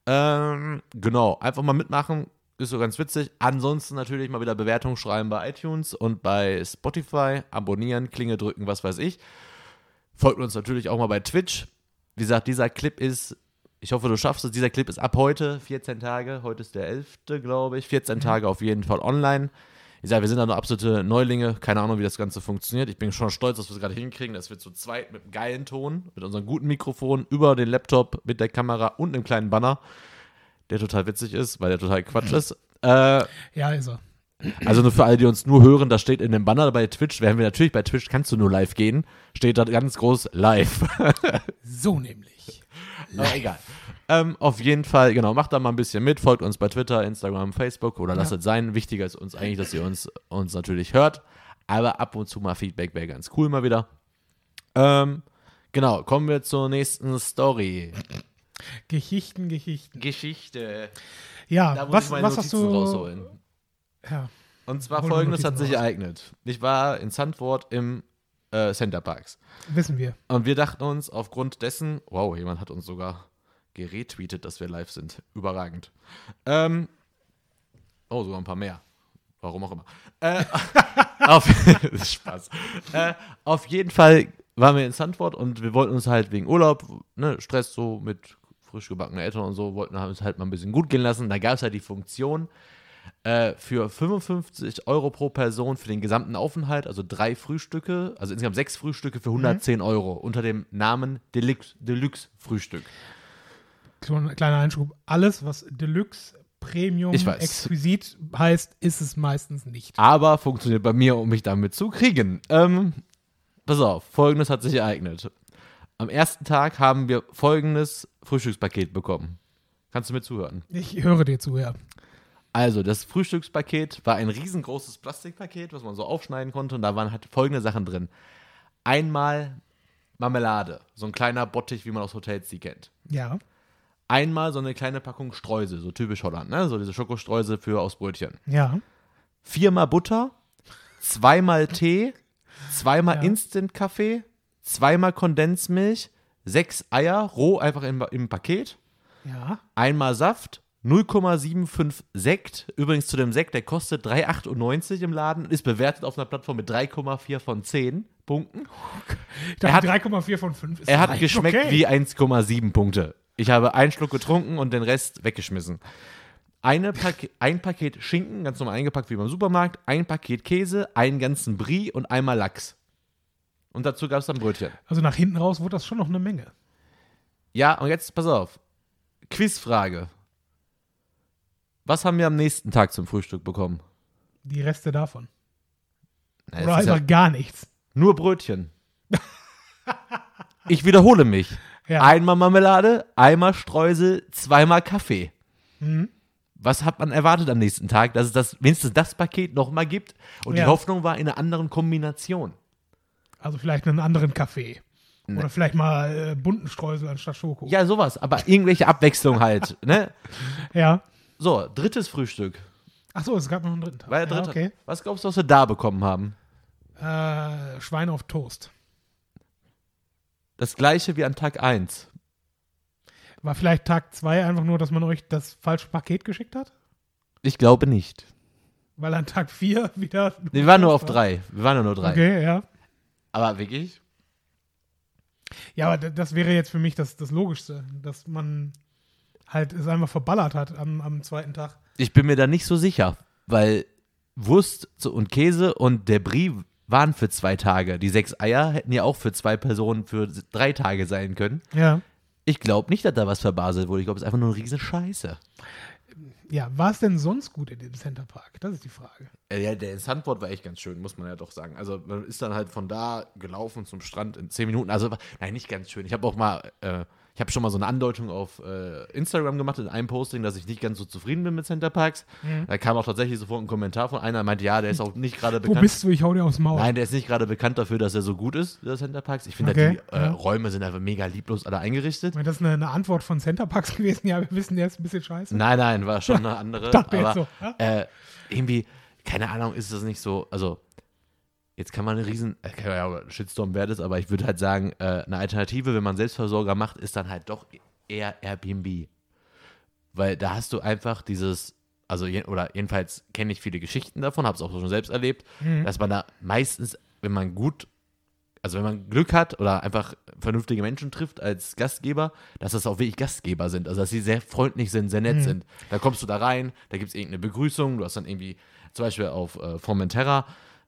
Ähm, genau, einfach mal mitmachen, ist so ganz witzig. Ansonsten natürlich mal wieder Bewertungen schreiben bei iTunes und bei Spotify, abonnieren, Klinge drücken, was weiß ich. Folgt uns natürlich auch mal bei Twitch. Wie gesagt, dieser Clip ist, ich hoffe, du schaffst es, dieser Clip ist ab heute, 14 Tage, heute ist der 11., glaube ich, 14 Tage auf jeden Fall online. Ich sage, wir sind da noch absolute Neulinge, keine Ahnung, wie das Ganze funktioniert. Ich bin schon stolz, dass wir es gerade hinkriegen, dass wir zu zweit mit einem geilen Ton, mit unserem guten Mikrofon, über den Laptop, mit der Kamera und einem kleinen Banner, der total witzig ist, weil der total Quatsch ist. Äh, Ja, ist er. also nur für alle, die uns nur hören, da steht in dem Banner bei Twitch, werden wir natürlich bei Twitch, kannst du nur live gehen, steht da ganz groß live. So nämlich. Aber egal. Ähm, auf jeden Fall, genau, macht da mal ein bisschen mit, folgt uns bei Twitter, Instagram, Facebook oder lasst Ja. es sein. Wichtiger ist uns eigentlich, dass ihr uns, uns natürlich hört. Aber ab und zu mal Feedback wäre ganz cool mal wieder. Ähm, genau, kommen wir zur nächsten Story. Geschichten, Geschichten. Geschichte. Ja, Da muss was, ich meine was hast du. rausholen. Ja, Und zwar Hol folgendes hat sich raus. ereignet. Ich war in Sandford im äh, Center Parks. wissen wir. Und wir dachten uns aufgrund dessen, wow, jemand hat uns sogar geretweetet, dass wir live sind. Überragend. Ähm, oh, sogar ein paar mehr. Warum auch immer. Äh, auf, Spaß. Äh, auf jeden Fall waren wir in Sandford und wir wollten uns halt wegen Urlaub, ne, Stress so mit frisch gebackenen Eltern und so, wollten uns halt mal ein bisschen gut gehen lassen. Da gab es halt die Funktion, äh, für 55 Euro pro Person für den gesamten Aufenthalt, also drei Frühstücke, also insgesamt sechs Frühstücke für 110 Euro unter dem Namen Deluxe, Deluxe Frühstück. Kleiner kleiner Einschub. Alles, was Deluxe, Premium. Exquisit heißt, ist es meistens nicht. Aber funktioniert bei mir, um mich damit zu kriegen. Ähm, pass auf, folgendes hat sich ereignet. Am ersten Tag haben wir folgendes Frühstückspaket bekommen. Kannst du mir zuhören? Ich höre dir zu, ja. Also, das Frühstückspaket war ein riesengroßes Plastikpaket, was man so aufschneiden konnte. Und da waren halt folgende Sachen drin. Einmal Marmelade, so ein kleiner Bottich, wie man aus Hotels die kennt. Ja. Einmal so eine kleine Packung Streusel, so typisch Holland, ne? So diese Schokostreusel für aus Brötchen. Ja. Viermal Butter, zweimal Tee, zweimal Ja. Instant-Kaffee, zweimal Kondensmilch, sechs Eier, roh einfach im, im Paket, Ja. einmal Saft, 0,75 Sekt. Übrigens zu dem Sekt, der kostet 3,98 im Laden und ist bewertet auf einer Plattform mit 3,4 von 10 Punkten. Ich dachte, Er hat- 3,4 von 5 ist Er hat geschmeckt okay. wie 1,7 Punkte. Ich habe einen Schluck getrunken und den Rest weggeschmissen. Pak ein Paket Schinken, ganz normal eingepackt wie beim Supermarkt, ein Paket Käse, einen ganzen Brie und einmal Lachs. Und dazu gab es dann Brötchen. Also nach hinten raus wurde das schon noch eine Menge. Ja, und jetzt pass auf. Quizfrage. Was haben wir am nächsten Tag zum Frühstück bekommen? Die Reste davon. Na, Oder ist ja einfach gar nichts. nur Brötchen. Ich wiederhole mich. Ja. Einmal Marmelade, einmal Streusel, zweimal Kaffee. Mhm. Was hat man erwartet am nächsten Tag? Dass es das, wenigstens das Paket nochmal gibt. Und Ja. die Hoffnung war in einer anderen Kombination. Also vielleicht einen anderen Kaffee. Ne. Oder vielleicht mal äh, bunten Streusel anstatt Schoko. Ja, sowas. Aber irgendwelche Abwechslung halt. Ne? Ja. So, drittes Frühstück. Ach so, es gab noch einen dritten Tag. War der ja, dritte. okay. Was glaubst du, was wir da bekommen haben? Äh, Schwein auf Toast. Das gleiche wie an Tag 1. War vielleicht Tag 2 einfach nur, dass man euch das falsche Paket geschickt hat? Ich glaube nicht. Weil an Tag 4 wieder. Nee, wir waren nur auf drei. Wir waren ja nur drei. Okay, ja. Aber wirklich? Ja, aber das wäre jetzt für mich das, das Logischste, dass man halt es einfach verballert hat am, am zweiten Tag. Ich bin mir da nicht so sicher, weil Wurst und Käse und der Brie waren für zwei Tage. Die sechs Eier hätten ja auch für zwei Personen für drei Tage sein können. Ja. Ich glaube nicht, dass da was verbaselt wurde. Ich glaube, es ist einfach nur eine riesen Scheiße. Ja, war es denn sonst gut in dem Center Park? Das ist die Frage. Äh, Ja, der Sandboard war echt ganz schön, muss man ja doch sagen. Also man ist dann halt von da gelaufen zum Strand in zehn Minuten. Also nein, nicht ganz schön. Ich habe auch mal, äh, ich habe schon mal so eine Andeutung auf äh, Instagram gemacht in einem Posting, dass ich nicht ganz so zufrieden bin mit Center Parks. Da kam auch tatsächlich sofort ein Kommentar von einer, meinte, ja, der ist auch nicht gerade Wo bekannt. bist du? Ich hau dir aufs Maul. Nein, der ist nicht gerade bekannt dafür, dass er so gut ist, der Center Parks. Ich finde, Okay, die äh, ja. Räume sind einfach mega lieblos alle eingerichtet. Ich meine, Das ist eine, eine Antwort von Center Parks gewesen. Ja, wir wissen, der ist ein bisschen scheiße. Nein, nein, war schon eine andere. Dachte aber so, ja? äh, irgendwie, keine Ahnung, ist das nicht so, also jetzt kann man eine riesen, äh, kann ja, Shitstorm wäre das, aber ich würde halt sagen, äh, eine Alternative, wenn man Selbstversorger macht, ist dann halt doch eher Airbnb. Weil da hast du einfach dieses, also oder jedenfalls kenne ich viele Geschichten davon, habe es auch schon selbst erlebt, Mhm. dass man da meistens, wenn man gut, also wenn man Glück hat oder einfach vernünftige Menschen trifft als Gastgeber, dass das auch wirklich Gastgeber sind. Also dass sie sehr freundlich sind, sehr nett Mhm. sind. Da kommst du da rein, da gibt es irgendeine Begrüßung, du hast dann irgendwie, zum Beispiel auf äh, Formentera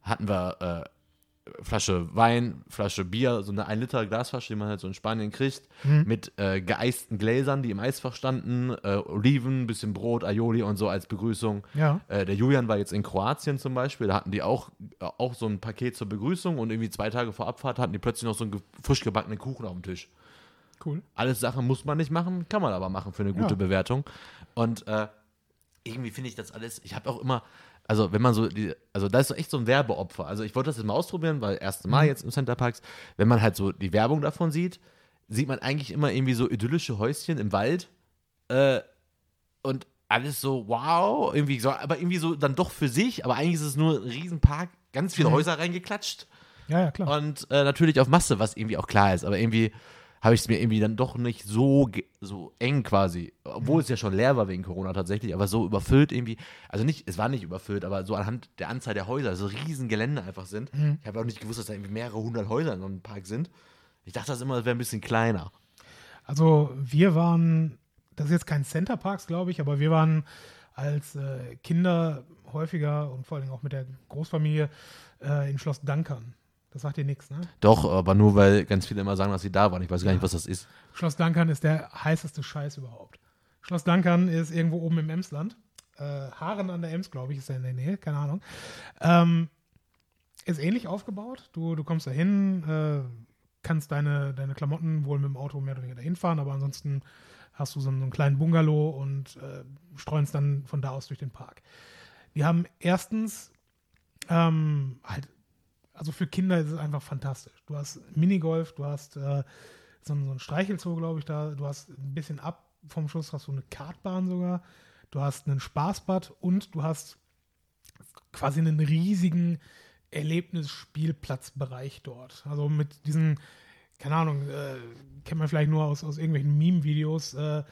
hatten wir äh, Flasche Wein, Flasche Bier, so eine 1 Liter Glasflasche, die man halt so in Spanien kriegt, mit äh, geeisten Gläsern, die im Eisfach standen, äh, Oliven, bisschen Brot, Aioli und so als Begrüßung. Ja. Äh, der Julian war jetzt in Kroatien zum Beispiel, da hatten die auch, äh, auch so ein Paket zur Begrüßung und irgendwie zwei Tage vor Abfahrt hatten die plötzlich noch so einen ge frisch gebackenen Kuchen auf dem Tisch. Cool. Alles Sachen muss man nicht machen, kann man aber machen für eine gute Ja. Bewertung. Und äh, irgendwie finde ich das alles, ich habe auch immer, also wenn man so, die, also da ist so echt so ein Werbeopfer. Also ich wollte das jetzt mal ausprobieren, weil erste Mal jetzt im Center Parks, wenn man halt so die Werbung davon sieht, sieht man eigentlich immer irgendwie so idyllische Häuschen im Wald äh, und alles so, wow, irgendwie so, aber irgendwie so dann doch für sich, aber eigentlich ist es nur ein Riesenpark, ganz viele Mhm. Häuser reingeklatscht Ja, ja, klar. und äh, natürlich auf Masse, was irgendwie auch klar ist, aber irgendwie habe ich es mir irgendwie dann doch nicht so, so eng quasi, obwohl es ja schon leer war wegen Corona tatsächlich, aber so überfüllt irgendwie, also nicht, es war nicht überfüllt, aber so anhand der Anzahl der Häuser, so riesen Gelände einfach sind. Ich habe auch nicht gewusst, dass da irgendwie mehrere hundert Häuser in so einem Park sind. Ich dachte das immer, wäre ein bisschen kleiner. Also wir waren, das ist jetzt kein Center Parks, glaube ich, aber wir waren als äh, Kinder häufiger und vor allem auch mit der Großfamilie äh, in Schloss Dankern. Das sagt dir nichts, ne? Doch, aber nur weil ganz viele immer sagen, dass sie da waren. Ich weiß gar nicht, was das ist. Schloss Dankern ist der heißeste Scheiß überhaupt. Schloss Dankern ist irgendwo oben im Emsland. Äh, Haaren an der Ems, glaube ich, ist er in der Nähe, keine Ahnung. Ähm, ist ähnlich aufgebaut. Du, du kommst da hin, äh, kannst deine, deine Klamotten wohl mit dem Auto mehr oder weniger dahin fahren, aber ansonsten hast du so einen, so einen kleinen Bungalow und äh, streunst dann von da aus durch den Park. Die haben erstens ähm, halt, also für Kinder ist es einfach fantastisch. Du hast Minigolf, du hast äh, so, ein- so ein Streichelzoo, glaube ich, da. Du hast ein bisschen ab vom Schuss, hast du eine Kartbahn sogar. Du hast einen Spaßbad und du hast quasi einen riesigen Erlebnisspielplatzbereich dort. Also mit diesen, keine Ahnung, äh, kennt man vielleicht nur aus, aus irgendwelchen Meme-Videos, äh,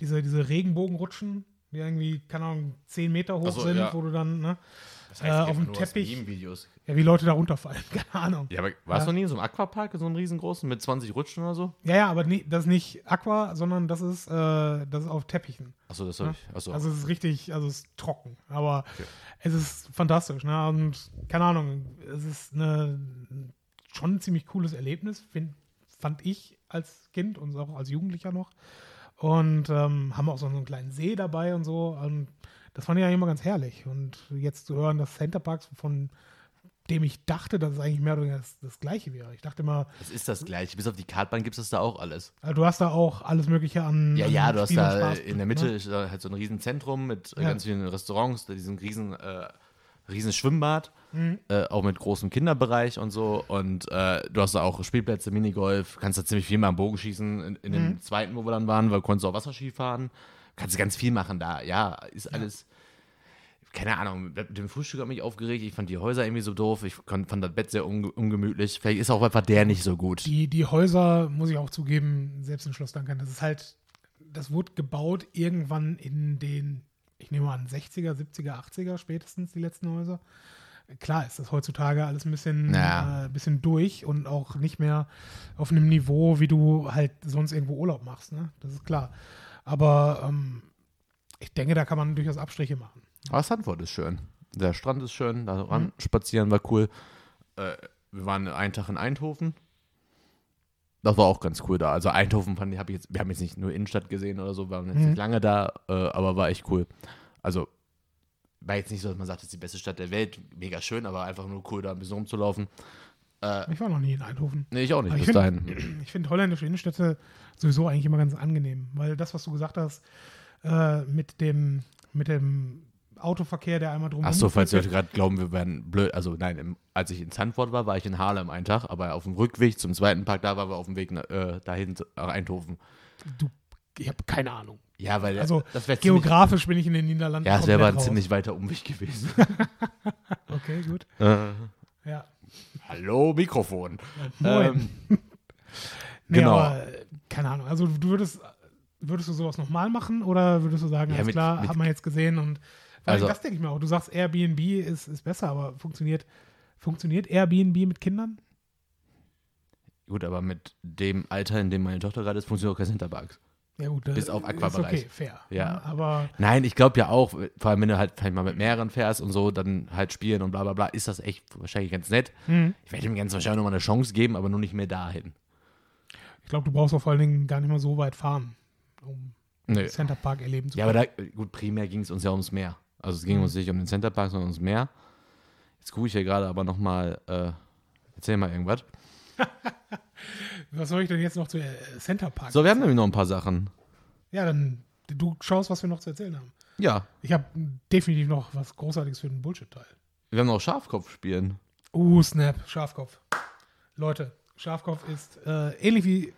diese, diese Regenbogenrutschen, die irgendwie, keine Ahnung, 10 Meter hoch so, sind, ja. wo du dann, ne? Das Äh, auf dem Teppich. Videos. Ja, wie Leute da runterfallen, keine Ahnung. Ja, aber warst Ja. du nie in so einem Aquapark, in so einem riesengroßen mit 20 Rutschen oder so? Ja, ja, aber nie, das ist nicht Aqua, sondern das ist, äh, das ist auf Teppichen. Achso, das habe ich. Achso. Also es ist richtig, also es ist trocken, aber Okay. es ist fantastisch, ne? Und keine Ahnung, es ist eine, schon ein ziemlich cooles Erlebnis, find, fand ich als Kind und auch als Jugendlicher noch. Und ähm, haben auch so einen kleinen See dabei und so. Und das fand ich eigentlich immer ganz herrlich. Und jetzt zu hören, dass Center Parks, von dem ich dachte, dass es eigentlich mehr oder weniger das, das Gleiche wäre. Ich dachte immer, Es ist das gleiche. Bis auf die Kartbahn gibt es da auch alles. also du hast da auch alles Mögliche an. Ja, an ja, du hast da Spaß, in der Mitte ne? ist da halt so ein riesen Zentrum mit äh, Ja. ganz vielen Restaurants, da diesen riesen, äh, riesen Schwimmbad, Mhm. äh, auch mit großem Kinderbereich und so. Und äh, du hast da auch Spielplätze, Minigolf, kannst da ziemlich viel mal am Bogen schießen. In, in Mhm. dem zweiten, wo wir dann waren, weil konntest du auch Wasserski fahren. Kannst du ganz viel machen da. Ja, ist alles. Keine Ahnung, mit dem Frühstück hat mich aufgeregt. Ich fand die Häuser irgendwie so doof. Ich fand das Bett sehr unge ungemütlich. Vielleicht ist auch einfach der nicht so gut. Die, die Häuser, muss ich auch zugeben, selbst in Schloss Dankern, das ist halt, das wurde gebaut irgendwann in den, ich nehme mal an, 60er, 70er, 80er spätestens, die letzten Häuser. Klar ist das heutzutage alles ein bisschen, Ja. äh, bisschen durch und auch nicht mehr auf einem Niveau, wie du halt sonst irgendwo Urlaub machst, ne? Das ist klar. Aber ähm, ich denke, da kann man durchaus Abstriche machen. Aber Sandford ist schön. Der Strand ist schön, da ran Mhm. spazieren war cool. Äh, wir waren einen Tag in Eindhoven. Das war auch ganz cool da. Also Eindhoven fand ich, hab ich jetzt, wir haben jetzt nicht nur Innenstadt gesehen oder so, waren jetzt Mhm. nicht lange da, äh, aber war echt cool. Also war jetzt nicht so, dass man sagt, das ist die beste Stadt der Welt, mega schön, aber einfach nur cool, da ein bisschen rumzulaufen. Ich war noch nie in Eindhoven. Nee, ich auch nicht, Aber ich bis find- dahin. Ich finde holländische Innenstädte sowieso eigentlich immer ganz angenehm, weil das, was du gesagt hast, äh, mit dem, mit dem Autoverkehr, der einmal drum Achso, falls die Leute gerade glauben, wir wären blöd. Also nein, im, als ich in Zandvoort war, war ich in Haarlem einen Tag, aber auf dem Rückweg zum zweiten Park, da waren wir auf dem Weg äh, dahin nach Eindhoven. du, ich habe keine Ahnung. Ja, weil Also das wäre ziemlich, Geografisch bin ich in den Niederlanden. ja, es wäre aber ein raus. ziemlich weiter Umweg gewesen. Okay, gut. äh, Ja. Hallo, Mikrofon. Moin. Ähm, nee, genau. aber keine Ahnung. Also du würdest, würdest du sowas nochmal machen oder würdest du sagen, Ja, alles mit- klar, mit- hat man jetzt gesehen und Also- das denke ich mir auch. Du sagst, Airbnb ist, ist besser, aber funktioniert, funktioniert Airbnb mit Kindern? Gut, aber mit dem Alter, in dem meine Tochter gerade ist, funktioniert auch kein Centerpark. Ja gut, Bis äh, auf ist Aquabereich. okay, fair. Ja. Aber Nein, ich glaube ja auch, vor allem wenn du halt vielleicht mal mit mehreren fährst und so, dann halt spielen und bla bla bla, ist das echt wahrscheinlich ganz nett. hm, Ich werde ihm ganz wahrscheinlich nochmal eine Chance geben, aber nur nicht mehr dahin. ich glaube, du brauchst auch vor allen Dingen gar nicht mal so weit fahren, um Nee. Center Park erleben zu Ja, können. aber da, gut, primär ging es uns ja ums Meer. Also es ging Mhm. uns nicht um den Centerpark, sondern ums Meer. Jetzt gucke ich hier gerade aber nochmal, äh, erzähl mal irgendwas. Was soll ich denn jetzt noch zu äh, Center Park? So, wir haben nämlich noch ein paar Sachen. Ja, dann du schaust, was wir noch zu erzählen haben. Ja, Ich habe definitiv noch was Großartiges für den Bullshit-Teil. wir haben noch Schafkopf spielen. Uh, Snap, Schafkopf. Leute, Schafkopf ist äh, ähnlich wie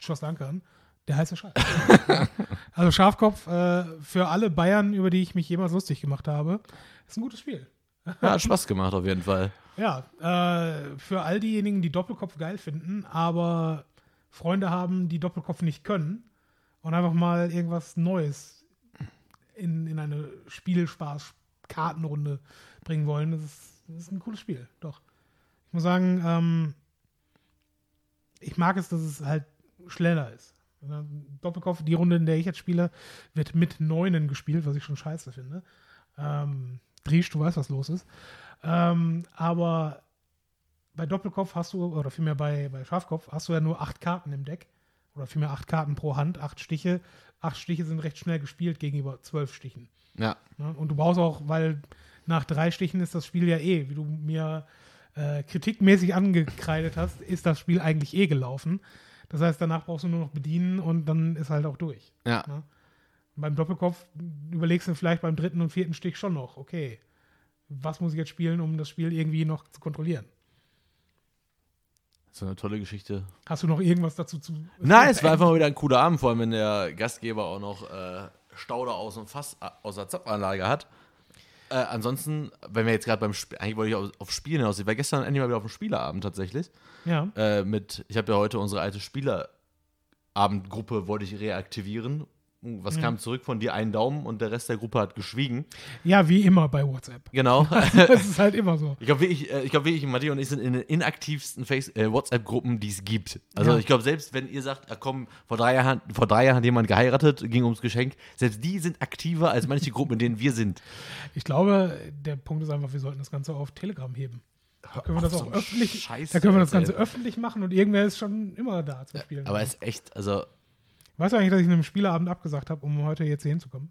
Schloss Lankern, der heiße Scheiß. also Schafkopf äh, für alle Bayern, über die ich mich jemals lustig gemacht habe, ist ein gutes Spiel. Ja, hat Spaß gemacht auf jeden Fall. Ja, äh, für all diejenigen, die Doppelkopf geil finden, aber Freunde haben, die Doppelkopf nicht können und einfach mal irgendwas Neues in, in eine Spielspaß-Kartenrunde bringen wollen, das ist, das ist ein cooles Spiel, doch. Ich muss sagen, ähm, ich mag es, dass es halt schneller ist. Doppelkopf, die Runde, in der ich jetzt spiele, wird mit Neunen gespielt, was ich schon scheiße finde. Ähm, Driesch, du weißt, was los ist. Ähm, aber bei Doppelkopf hast du, oder vielmehr bei, bei Schafkopf, hast du ja nur acht Karten im Deck. Oder vielmehr acht Karten pro Hand, acht Stiche. Acht Stiche sind recht schnell gespielt gegenüber zwölf Stichen. Ja, Ne? Und du brauchst auch, weil nach drei Stichen ist das Spiel ja eh, wie du mir äh, kritikmäßig angekreidet hast, ist das Spiel eigentlich eh gelaufen. Das heißt, danach brauchst du nur noch bedienen und dann ist halt auch durch. ja. Ne? Beim Doppelkopf überlegst du vielleicht beim dritten und vierten Stich schon noch, okay, was muss ich jetzt spielen, um das Spiel irgendwie noch zu kontrollieren? Das ist eine tolle Geschichte. Hast du noch irgendwas dazu zu. Nein, es war einfach mal wieder ein cooler Abend, vor allem wenn der Gastgeber auch noch äh, Stauder aus dem Fass, äh, aus der Zapfanlage hat. Äh, ansonsten, wenn wir jetzt gerade beim Spiel, eigentlich wollte ich auf, auf Spielen hinaus, ich war gestern endlich mal wieder auf dem Spieleabend tatsächlich. Ja, Äh, mit, ich habe ja heute unsere alte Spielerabendgruppe wollte ich reaktivieren. Was kam zurück von dir? Ein Daumen und der Rest der Gruppe hat geschwiegen. ja, wie immer bei WhatsApp. Genau. Das ist halt immer so. Ich glaube wirklich, äh, ich glaube wirklich, Matteo und ich sind in den inaktivsten äh, WhatsApp-Gruppen, die es gibt. Also Ja. ich glaube, selbst wenn ihr sagt, ah, komm, vor drei, Jahren, vor drei Jahren hat jemand geheiratet, ging ums Geschenk, selbst die sind aktiver als manche Gruppen, in denen wir sind. Ich glaube, der Punkt ist einfach, wir sollten das Ganze auf Telegram heben. Da können wir das auch so öffentlich, Scheiß da können wir das zu Ganze öffentlich machen und irgendwer ist schon immer da zum Spielen. Aber es ist echt, also, weißt du eigentlich, dass ich einem Spieleabend abgesagt habe, um heute jetzt hier hinzukommen?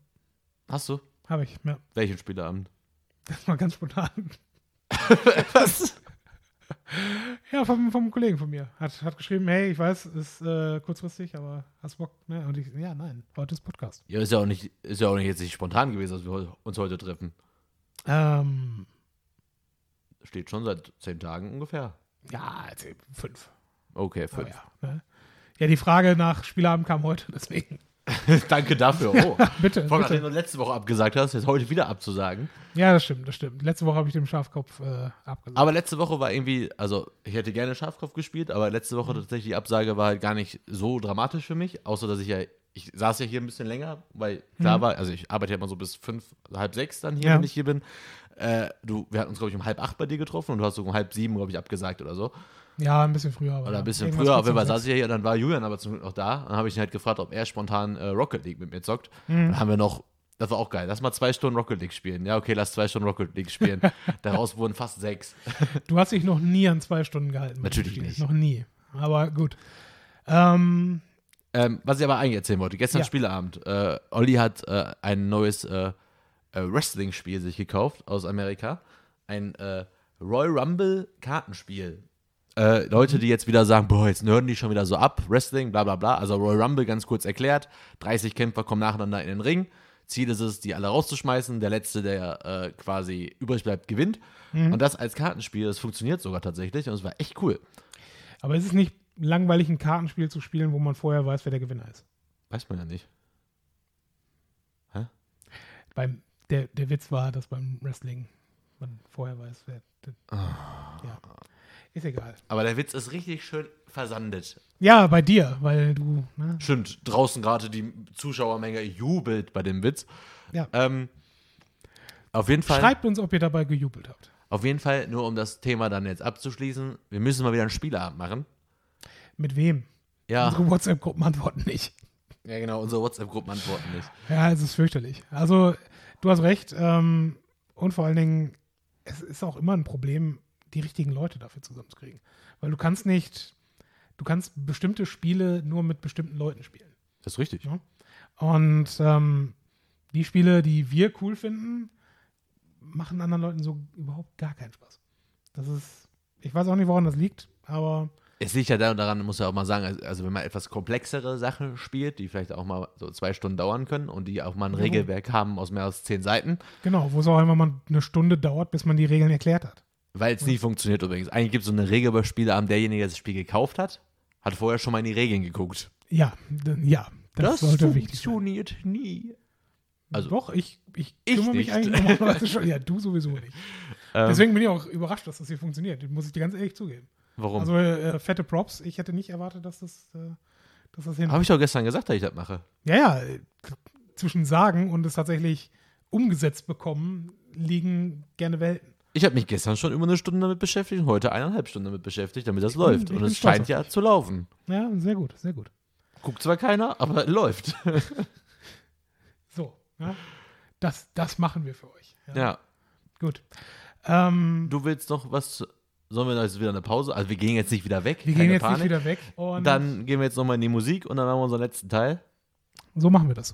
hast du? Habe ich, ja. Welchen Spieleabend? Das war ganz spontan. Was? Ja, vom, vom Kollegen von mir. Hat, hat geschrieben, hey, ich weiß, ist äh, kurzfristig, aber hast du Bock? Ne? Und ich, ja, nein, heute ist Podcast. Ja, ist ja auch nicht, ist ja auch nicht jetzt nicht spontan gewesen, dass wir uns heute treffen. Ähm, Steht schon seit zehn Tagen ungefähr. ja, also fünf. Okay, fünf. ja, ne? Ja, die Frage nach Spieleabend kam heute, deswegen. Danke dafür. Oh. bitte, Vor allem, du letzte Woche abgesagt hast, jetzt heute wieder abzusagen. Ja, das stimmt, das stimmt. Letzte Woche habe ich dem Schafkopf äh, abgesagt. Aber letzte Woche war irgendwie, also ich hätte gerne Schafkopf gespielt, aber letzte Mhm. Woche tatsächlich die Absage war halt gar nicht so dramatisch für mich, außer dass ich ja, ich saß ja hier ein bisschen länger, weil klar war, also ich arbeite ja immer so bis fünf, halb sechs dann hier, Mhm. Ja. wenn ich hier bin. Äh, du, wir hatten uns, glaube ich, um halb acht bei dir getroffen und du hast so um halb sieben, glaube ich, abgesagt oder so. Ja, ein bisschen früher. Aber Oder ein bisschen früher, auf jeden Fall saß ich ja hier, dann war Julian aber zum Glück noch da. Dann habe ich ihn halt gefragt, ob er spontan äh, Rocket League mit mir zockt. Mhm. Dann haben wir noch, das war auch geil, lass mal zwei Stunden Rocket League spielen. Ja, okay, lass zwei Stunden Rocket League spielen. Daraus wurden fast sechs. Du hast dich noch nie an zwei Stunden gehalten. Natürlich nicht. Noch nie. Aber gut. Ähm, Ähm, was ich aber eigentlich erzählen wollte, gestern Ja. Spieleabend. Äh, Olli hat äh, ein neues äh, äh, Wrestling-Spiel sich gekauft aus Amerika. Ein äh, Royal Rumble Kartenspiel. Äh, Leute, die jetzt wieder sagen, boah, jetzt nörden die schon wieder so ab, Wrestling, bla bla bla. Also Royal Rumble ganz kurz erklärt. 30 Kämpfer kommen nacheinander in den Ring. Ziel ist es, die alle rauszuschmeißen. Der Letzte, der äh, quasi übrig bleibt, gewinnt. Und das als Kartenspiel, das funktioniert sogar tatsächlich und es war echt cool. aber ist es nicht langweilig, ein Kartenspiel zu spielen, wo man vorher weiß, wer der Gewinner ist? Weiß man ja nicht. Beim, der, der Witz war, dass beim Wrestling man vorher weiß, wer. Der, Ah. Ja. Ist egal. Aber der Witz ist richtig schön versandet. Ja, bei dir, weil du. Ne? Stimmt, draußen gerade die Zuschauermenge jubelt bei dem Witz. Ja. Ähm, auf jeden Fall, Schreibt uns, ob ihr dabei gejubelt habt. auf jeden Fall, nur um das Thema dann jetzt abzuschließen, wir müssen mal wieder einen Spieleabend machen. Mit wem? Ja, Unsere WhatsApp-Gruppen antworten nicht. ja genau, unsere WhatsApp-Gruppen antworten nicht. Ja, es ist fürchterlich. Also, du hast recht. Ähm, und vor allen Dingen, es ist auch immer ein Problem, die richtigen Leute dafür zusammenzukriegen. Weil du kannst nicht, du kannst bestimmte Spiele nur mit bestimmten Leuten spielen. Das ist richtig. Ja. Und ähm, die Spiele, die wir cool finden, machen anderen Leuten so überhaupt gar keinen Spaß. Das ist, ich weiß auch nicht, woran das liegt, aber Es liegt ja da- daran, muss ja auch mal sagen, also- wenn man etwas komplexere Sachen spielt, die vielleicht auch mal so zwei Stunden dauern können und die auch mal ein Ja. Regelwerk haben aus mehr als zehn Seiten, Genau, wo es auch einmal mal eine Stunde dauert, bis man die Regeln erklärt hat. Weil es nie funktioniert übrigens. Eigentlich gibt es so eine Regel bei Spieleabend, derjenige, der das Spiel gekauft hat, hat vorher schon mal in die Regeln geguckt. Ja, ja, das, sein. funktioniert nie. Also- Doch, ich, ich Ich kümmere mich nicht. eigentlich schon. Ja, du sowieso nicht. Ähm, Deswegen bin ich auch überrascht, dass das hier funktioniert. Muss ich dir ganz ehrlich zugeben. warum? Also äh, fette Props. Ich hätte nicht erwartet, dass das, äh, dass das hin. Habe ich doch gestern gesagt, dass ich das mache. Ja, ja. äh, Zwischen Sagen und es tatsächlich umgesetzt bekommen, liegen gerne Welten. Ich habe mich gestern schon über eine Stunde damit beschäftigt und heute eineinhalb Stunden damit beschäftigt, damit das bin- läuft. ich Und bin es scheint ja zu laufen. Ja, sehr gut, sehr gut. Guckt zwar keiner, aber läuft. So, ja. das, das machen wir für euch. Ja, ja. Gut. Ähm, Du willst noch was. Sollen wir jetzt wieder eine Pause? Also wir gehen jetzt nicht wieder weg. wir gehen jetzt Panik. nicht wieder weg. Dann gehen wir jetzt nochmal in die Musik und dann machen wir unseren letzten Teil. so machen wir das.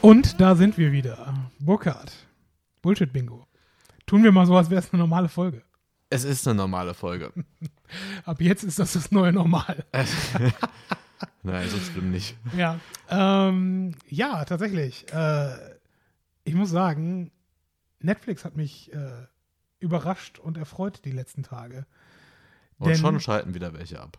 Und da sind wir wieder. Burkhard. Bullshit-Bingo. Tun wir mal so, als wäre es eine normale Folge. Es ist eine normale Folge. Ab jetzt ist das das neue Normal. Nein, so schlimm nicht. Ja, ähm, ja, tatsächlich. Äh, ich muss sagen, Netflix hat mich äh, überrascht und erfreut die letzten Tage. Und Denn- schon schalten wieder welche ab.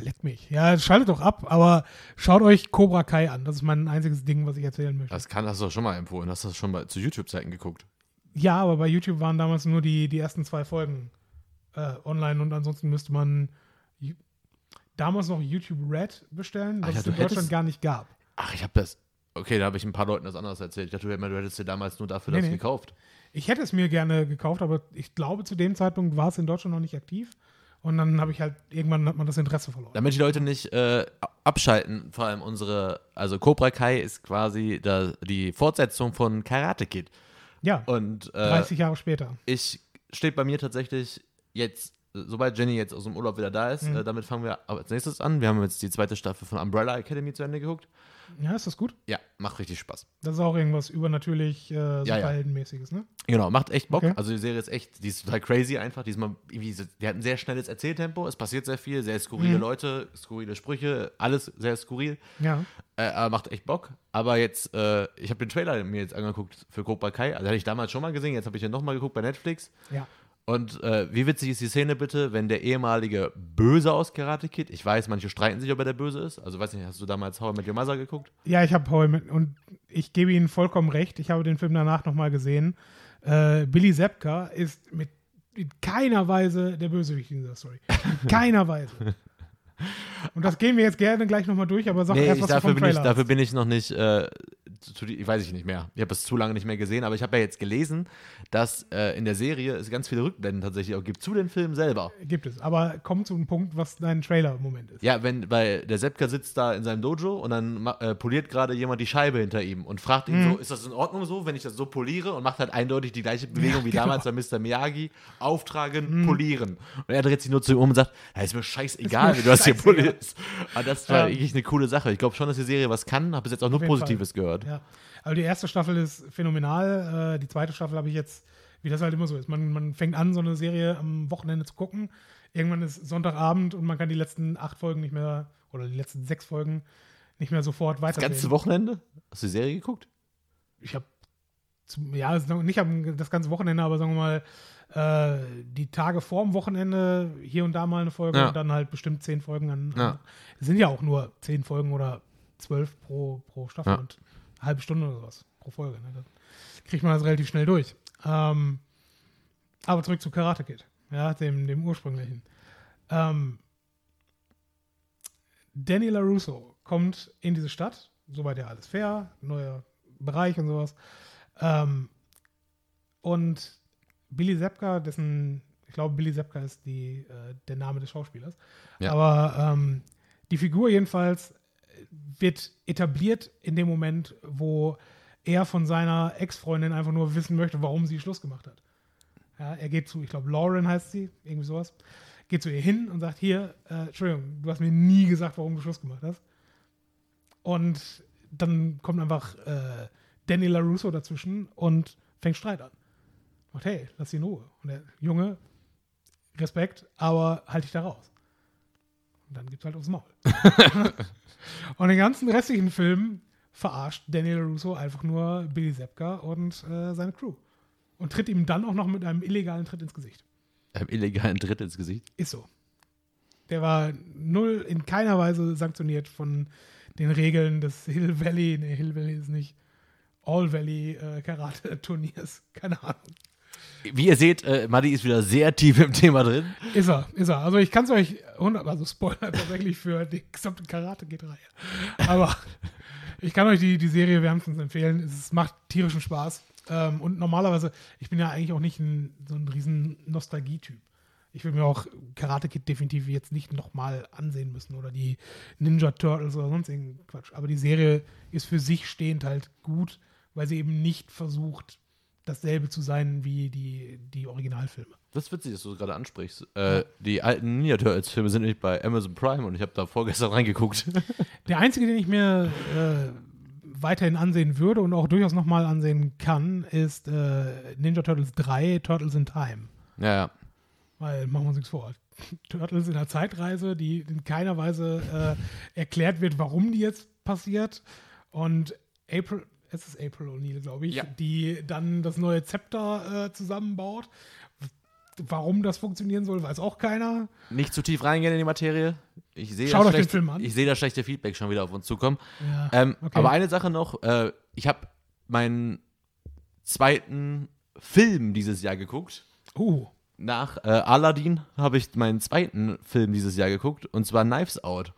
Leck mich. Ja, schaltet doch ab, aber schaut euch Cobra Kai an. Das ist mein einziges Ding, was ich erzählen möchte. Das kann, hast du doch schon mal empfohlen. Hast du das schon mal zu YouTube-Zeiten geguckt? Ja, aber bei YouTube waren damals nur die, die ersten zwei Folgen äh, online und ansonsten müsste man damals noch YouTube Red bestellen, was ja, es in Deutschland hättest- gar nicht gab. Ach, ich habe das. Okay, da habe ich ein paar Leuten das anders erzählt. Ich dachte, du du hättest dir damals nur dafür Nee, das nee. gekauft. Ich hätte es mir gerne gekauft, aber ich glaube, zu dem Zeitpunkt war es in Deutschland noch nicht aktiv. Und dann habe ich halt, irgendwann hat man das Interesse verloren. Damit die Leute nicht äh, abschalten, vor allem unsere, also Cobra Kai ist quasi da, die Fortsetzung von Karate Kid. Ja, Und äh, 30 Jahre später. ich steht bei mir tatsächlich jetzt, sobald Jenny jetzt aus dem Urlaub wieder da ist, Mhm. äh, damit fangen wir als nächstes an. Wir haben jetzt die zweite Staffel von Umbrella Academy zu Ende geguckt. Ja, ist das gut? Ja, macht richtig Spaß. Das ist auch irgendwas übernatürlich äh, ja. Superheldenmäßiges, ne? Genau, macht echt Bock. Okay. Also die Serie ist echt, die ist total crazy einfach. Diesmal irgendwie, die hat ein sehr schnelles Erzähltempo, es passiert sehr viel, sehr skurrile Mhm. Leute, skurrile Sprüche, alles sehr skurril. Ja. Äh, macht echt Bock. Aber jetzt, äh, ich habe den Trailer mir jetzt angeguckt für Cobra Kai. Also hatte ich damals schon mal gesehen, jetzt habe ich ihn nochmal geguckt bei Netflix. Ja. Und äh, wie witzig ist die Szene bitte, wenn der ehemalige Böse aus Karate Kid, ich weiß, manche streiten sich, ob er der Böse ist. Also weiß nicht, hast du damals How I Met Your Mother geguckt? Ja, ich habe Paul mit, und ich gebe Ihnen vollkommen recht. Ich habe den Film danach nochmal gesehen. Äh, Billy Zepka ist mit in keiner Weise der Bösewicht in dieser Story. In keiner Weise. Und das gehen wir jetzt gerne gleich nochmal durch, aber sag Nee, erst, ich, was du dafür, vom bin ich, Trailer dafür hast. bin ich noch nicht, äh, zu, ich weiß ich nicht mehr. Ich habe es zu lange nicht mehr gesehen, aber ich habe ja jetzt gelesen, dass äh, in der Serie es ganz viele Rückblenden tatsächlich auch gibt zu den Filmen selber. Gibt es. Aber komm zu einem Punkt, was dein Trailer-Moment ist. Ja, wenn, weil der Seppka sitzt da in seinem Dojo und dann äh, poliert gerade jemand die Scheibe hinter ihm und fragt ihn Mhm. so, ist das in Ordnung so, wenn ich das so poliere und macht halt eindeutig die gleiche Bewegung Ja, wie genau. Mhm. damals bei Mr. Miyagi, auftragen, polieren. Und er dreht sich nur zu ihm um und sagt, ja, ist mir scheißegal, wie du das hier polierst. Aber das war Ja. wirklich eine coole Sache. Ich glaube schon, dass die Serie was kann, habe bis jetzt auch nur Positives gehört. Ja. Aber die erste Staffel ist phänomenal. Äh, die zweite Staffel habe ich jetzt, wie das halt immer so ist. Man, man fängt an, so eine Serie am Wochenende zu gucken. Irgendwann ist Sonntagabend und man kann die letzten acht Folgen nicht mehr, oder die letzten sechs Folgen nicht mehr sofort Das weitersehen. ganze Wochenende? Hast du die Serie geguckt? ich habe ja, also nicht das ganze Wochenende, aber sagen wir mal, äh, die Tage vorm Wochenende hier und da mal eine Folge Ja. und dann halt bestimmt zehn Folgen an. Ja. an es sind ja auch nur zehn Folgen oder zwölf pro, pro Staffel Ja. und halbe Stunde oder sowas pro Folge. Ne? Dann kriegt man das relativ schnell durch. Ähm, aber zurück zu Karate Kid, ja, dem, dem ursprünglichen. Ähm, Danny LaRusso kommt in diese Stadt, soweit ja alles fair, neuer Bereich und sowas. Ähm, und Billy Zepka, dessen, ich glaube, Billy Zepka ist die, äh, der Name des Schauspielers. Ja. Aber ähm, die Figur jedenfalls wird etabliert in dem Moment, wo er von seiner Ex-Freundin einfach nur wissen möchte, warum sie Schluss gemacht hat. Ja, er geht zu, ich glaube, Lauren heißt sie, irgendwie sowas, geht zu ihr hin und sagt, hier, äh, Entschuldigung, du hast mir nie gesagt, warum du Schluss gemacht hast. Und dann kommt einfach äh, Danny LaRusso dazwischen und fängt Streit an. Macht, hey, lass sie in Ruhe. Und der Junge, Respekt, aber halt dich da raus. Und dann gibt's halt aufs Maul. und den ganzen restlichen Film verarscht Daniel Russo einfach nur Billy Zepka und äh, seine Crew. Und tritt ihm dann auch noch mit einem illegalen Tritt ins Gesicht. Einem illegalen Tritt ins Gesicht. Ist so. Der war null in keiner Weise sanktioniert von den Regeln des Hill Valley, nee, Hill Valley ist nicht All Valley äh, Karate Turniers. Keine Ahnung. Wie ihr seht, äh, Madi ist wieder sehr tief im Thema drin. Ist er, ist er. Also ich kann es euch 100, also Spoiler tatsächlich für die gesamte Karate geht Reihe. Aber ich kann euch die, die Serie wärmstens empfehlen. Es macht tierischen Spaß. Ähm, und normalerweise, ich bin ja eigentlich auch nicht ein, so ein riesen Nostalgie-Typ. Ich will mir auch Karate Kid definitiv jetzt nicht nochmal ansehen müssen oder die Ninja Turtles oder sonst irgendein Quatsch. Aber die Serie ist für sich stehend halt gut, weil sie eben nicht versucht, dasselbe zu sein wie die, die Originalfilme. Das ist witzig, dass du gerade ansprichst. Äh, die alten Ninja Turtles-Filme sind nämlich bei Amazon Prime und ich habe da vorgestern reingeguckt. Der einzige, den ich mir äh, weiterhin ansehen würde und auch durchaus nochmal ansehen kann, ist äh, Ninja Turtles 3, Turtles in Time. ja, ja. Weil, machen wir uns nichts vor. Turtles in der Zeitreise, die in keiner Weise äh, erklärt wird, warum die jetzt passiert. Und April, es ist April O'Neil, glaube ich, Ja. die dann das neue Zepter äh, zusammenbaut. Warum das funktionieren soll, weiß auch keiner. Nicht zu tief reingehen in die Materie. Ich sehe Schaut das euch den schlechte- Film an. Ich sehe das schlechte Feedback schon wieder auf uns zukommen. Ja, Ähm, okay. Aber eine Sache noch, äh, ich habe meinen zweiten Film dieses Jahr geguckt. Oh, Nach äh, Aladdin habe ich meinen zweiten Film dieses Jahr geguckt, und zwar Knives Out.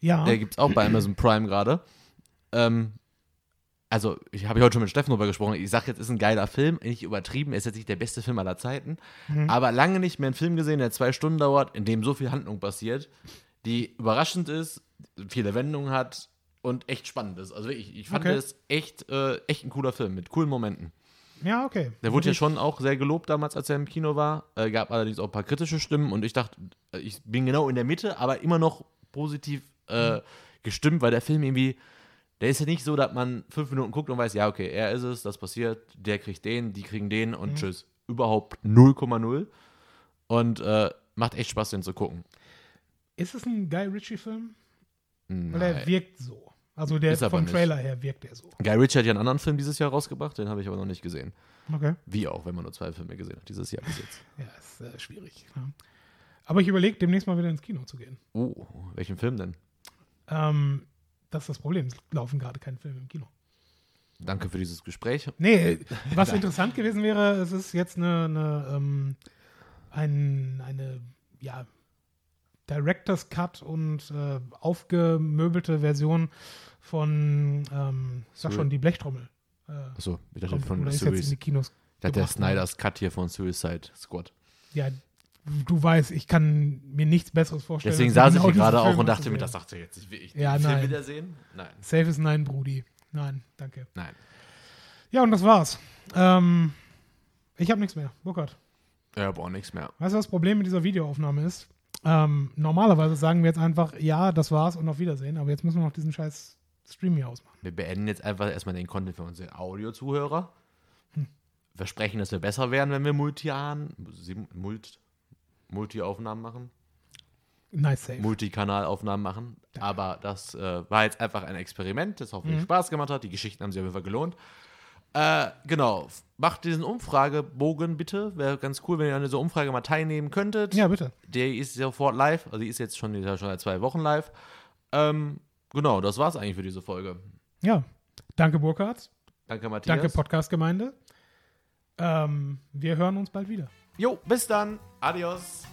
ja. Der gibt es auch bei Amazon Prime gerade. Ähm, also, ich habe heute schon mit Steffen drüber gesprochen. Ich sage jetzt, ist ein geiler Film, nicht übertrieben, ist jetzt nicht der beste Film aller Zeiten, aber lange nicht mehr einen Film gesehen, der zwei Stunden dauert, in dem so viel Handlung passiert, die überraschend ist, viele Wendungen hat und echt spannend ist. Also ich, ich fand Okay. es echt, äh, echt ein cooler Film mit coolen Momenten. ja, okay. Der wurde ja schon auch sehr gelobt damals, als er im Kino war. Äh, gab allerdings auch ein paar kritische Stimmen und ich dachte, äh, ich bin genau in der Mitte, aber immer noch positiv äh, gestimmt, weil der Film irgendwie, der ist ja nicht so, dass man fünf Minuten guckt und weiß, ja, okay, er ist es, das passiert, der kriegt den, die kriegen den und tschüss. Überhaupt 0,0 und äh, macht echt Spaß, den zu gucken. Ist es ein Guy Ritchie-Film? Weil er wirkt so. Also der Ist vom. Trailer her wirkt er so. Guy Ritchie hat ja einen anderen Film dieses Jahr rausgebracht, den habe ich aber noch nicht gesehen. Okay. Wie auch, wenn man nur zwei Filme gesehen hat dieses Jahr bis jetzt. Ja, ist äh, schwierig. Ja. Aber ich überlege, demnächst mal wieder ins Kino zu gehen. Oh, welchen Film denn? Ähm, das ist das Problem. Es laufen gerade keine Filme im Kino. Danke für dieses Gespräch. Nee, was interessant gewesen wäre, es ist jetzt eine, eine, ähm, ein, eine ja, Director's Cut und äh, aufgemöbelte Version von, ähm, sag schon, die Blechtrommel. Äh, Achso, ich dachte kommt, von oder ist jetzt in die. Kinos. Ich dachte, der. Snyder's Cut hier von Suicide Squad. Ja, du weißt, ich kann mir nichts Besseres vorstellen. Deswegen saß ich hier gerade auch Film und dachte mir, das sagt er jetzt. Ich will ich Ja, den Film nein. wiedersehen? Nein. Safe ist nein, Brudi. Nein, danke. Nein. Ja, und das war's. Ähm, ich habe nichts mehr. Burkhard. Ja, braucht nichts mehr. Weißt du, was das Problem mit dieser Videoaufnahme ist? Ähm, normalerweise sagen wir jetzt einfach, ja, das war's und auf Wiedersehen, aber jetzt müssen wir noch diesen scheiß Stream hier ausmachen. Wir beenden jetzt einfach erstmal den Content für unsere Audio-Zuhörer. Versprechen, dass wir besser werden, wenn wir Multian, Mult, Multi-Aufnahmen machen. Nice safe. Multikanalaufnahmen machen. Aber das äh, war jetzt einfach ein Experiment, das hoffentlich Spaß gemacht hat. Die Geschichten haben sich auf jeden Fall gelohnt. Äh, genau. Macht diesen Umfragebogen bitte. Wäre ganz cool, wenn ihr an dieser Umfrage mal teilnehmen könntet. ja, bitte. Der ist sofort live. Also die ist jetzt schon, die ist ja schon seit zwei Wochen live. Ähm, genau, das war's eigentlich für diese Folge. Ja. Danke, Burkhard. Danke, Matthias. Danke, Podcast-Gemeinde. Ähm, wir hören uns bald wieder. Jo, bis dann. Adios.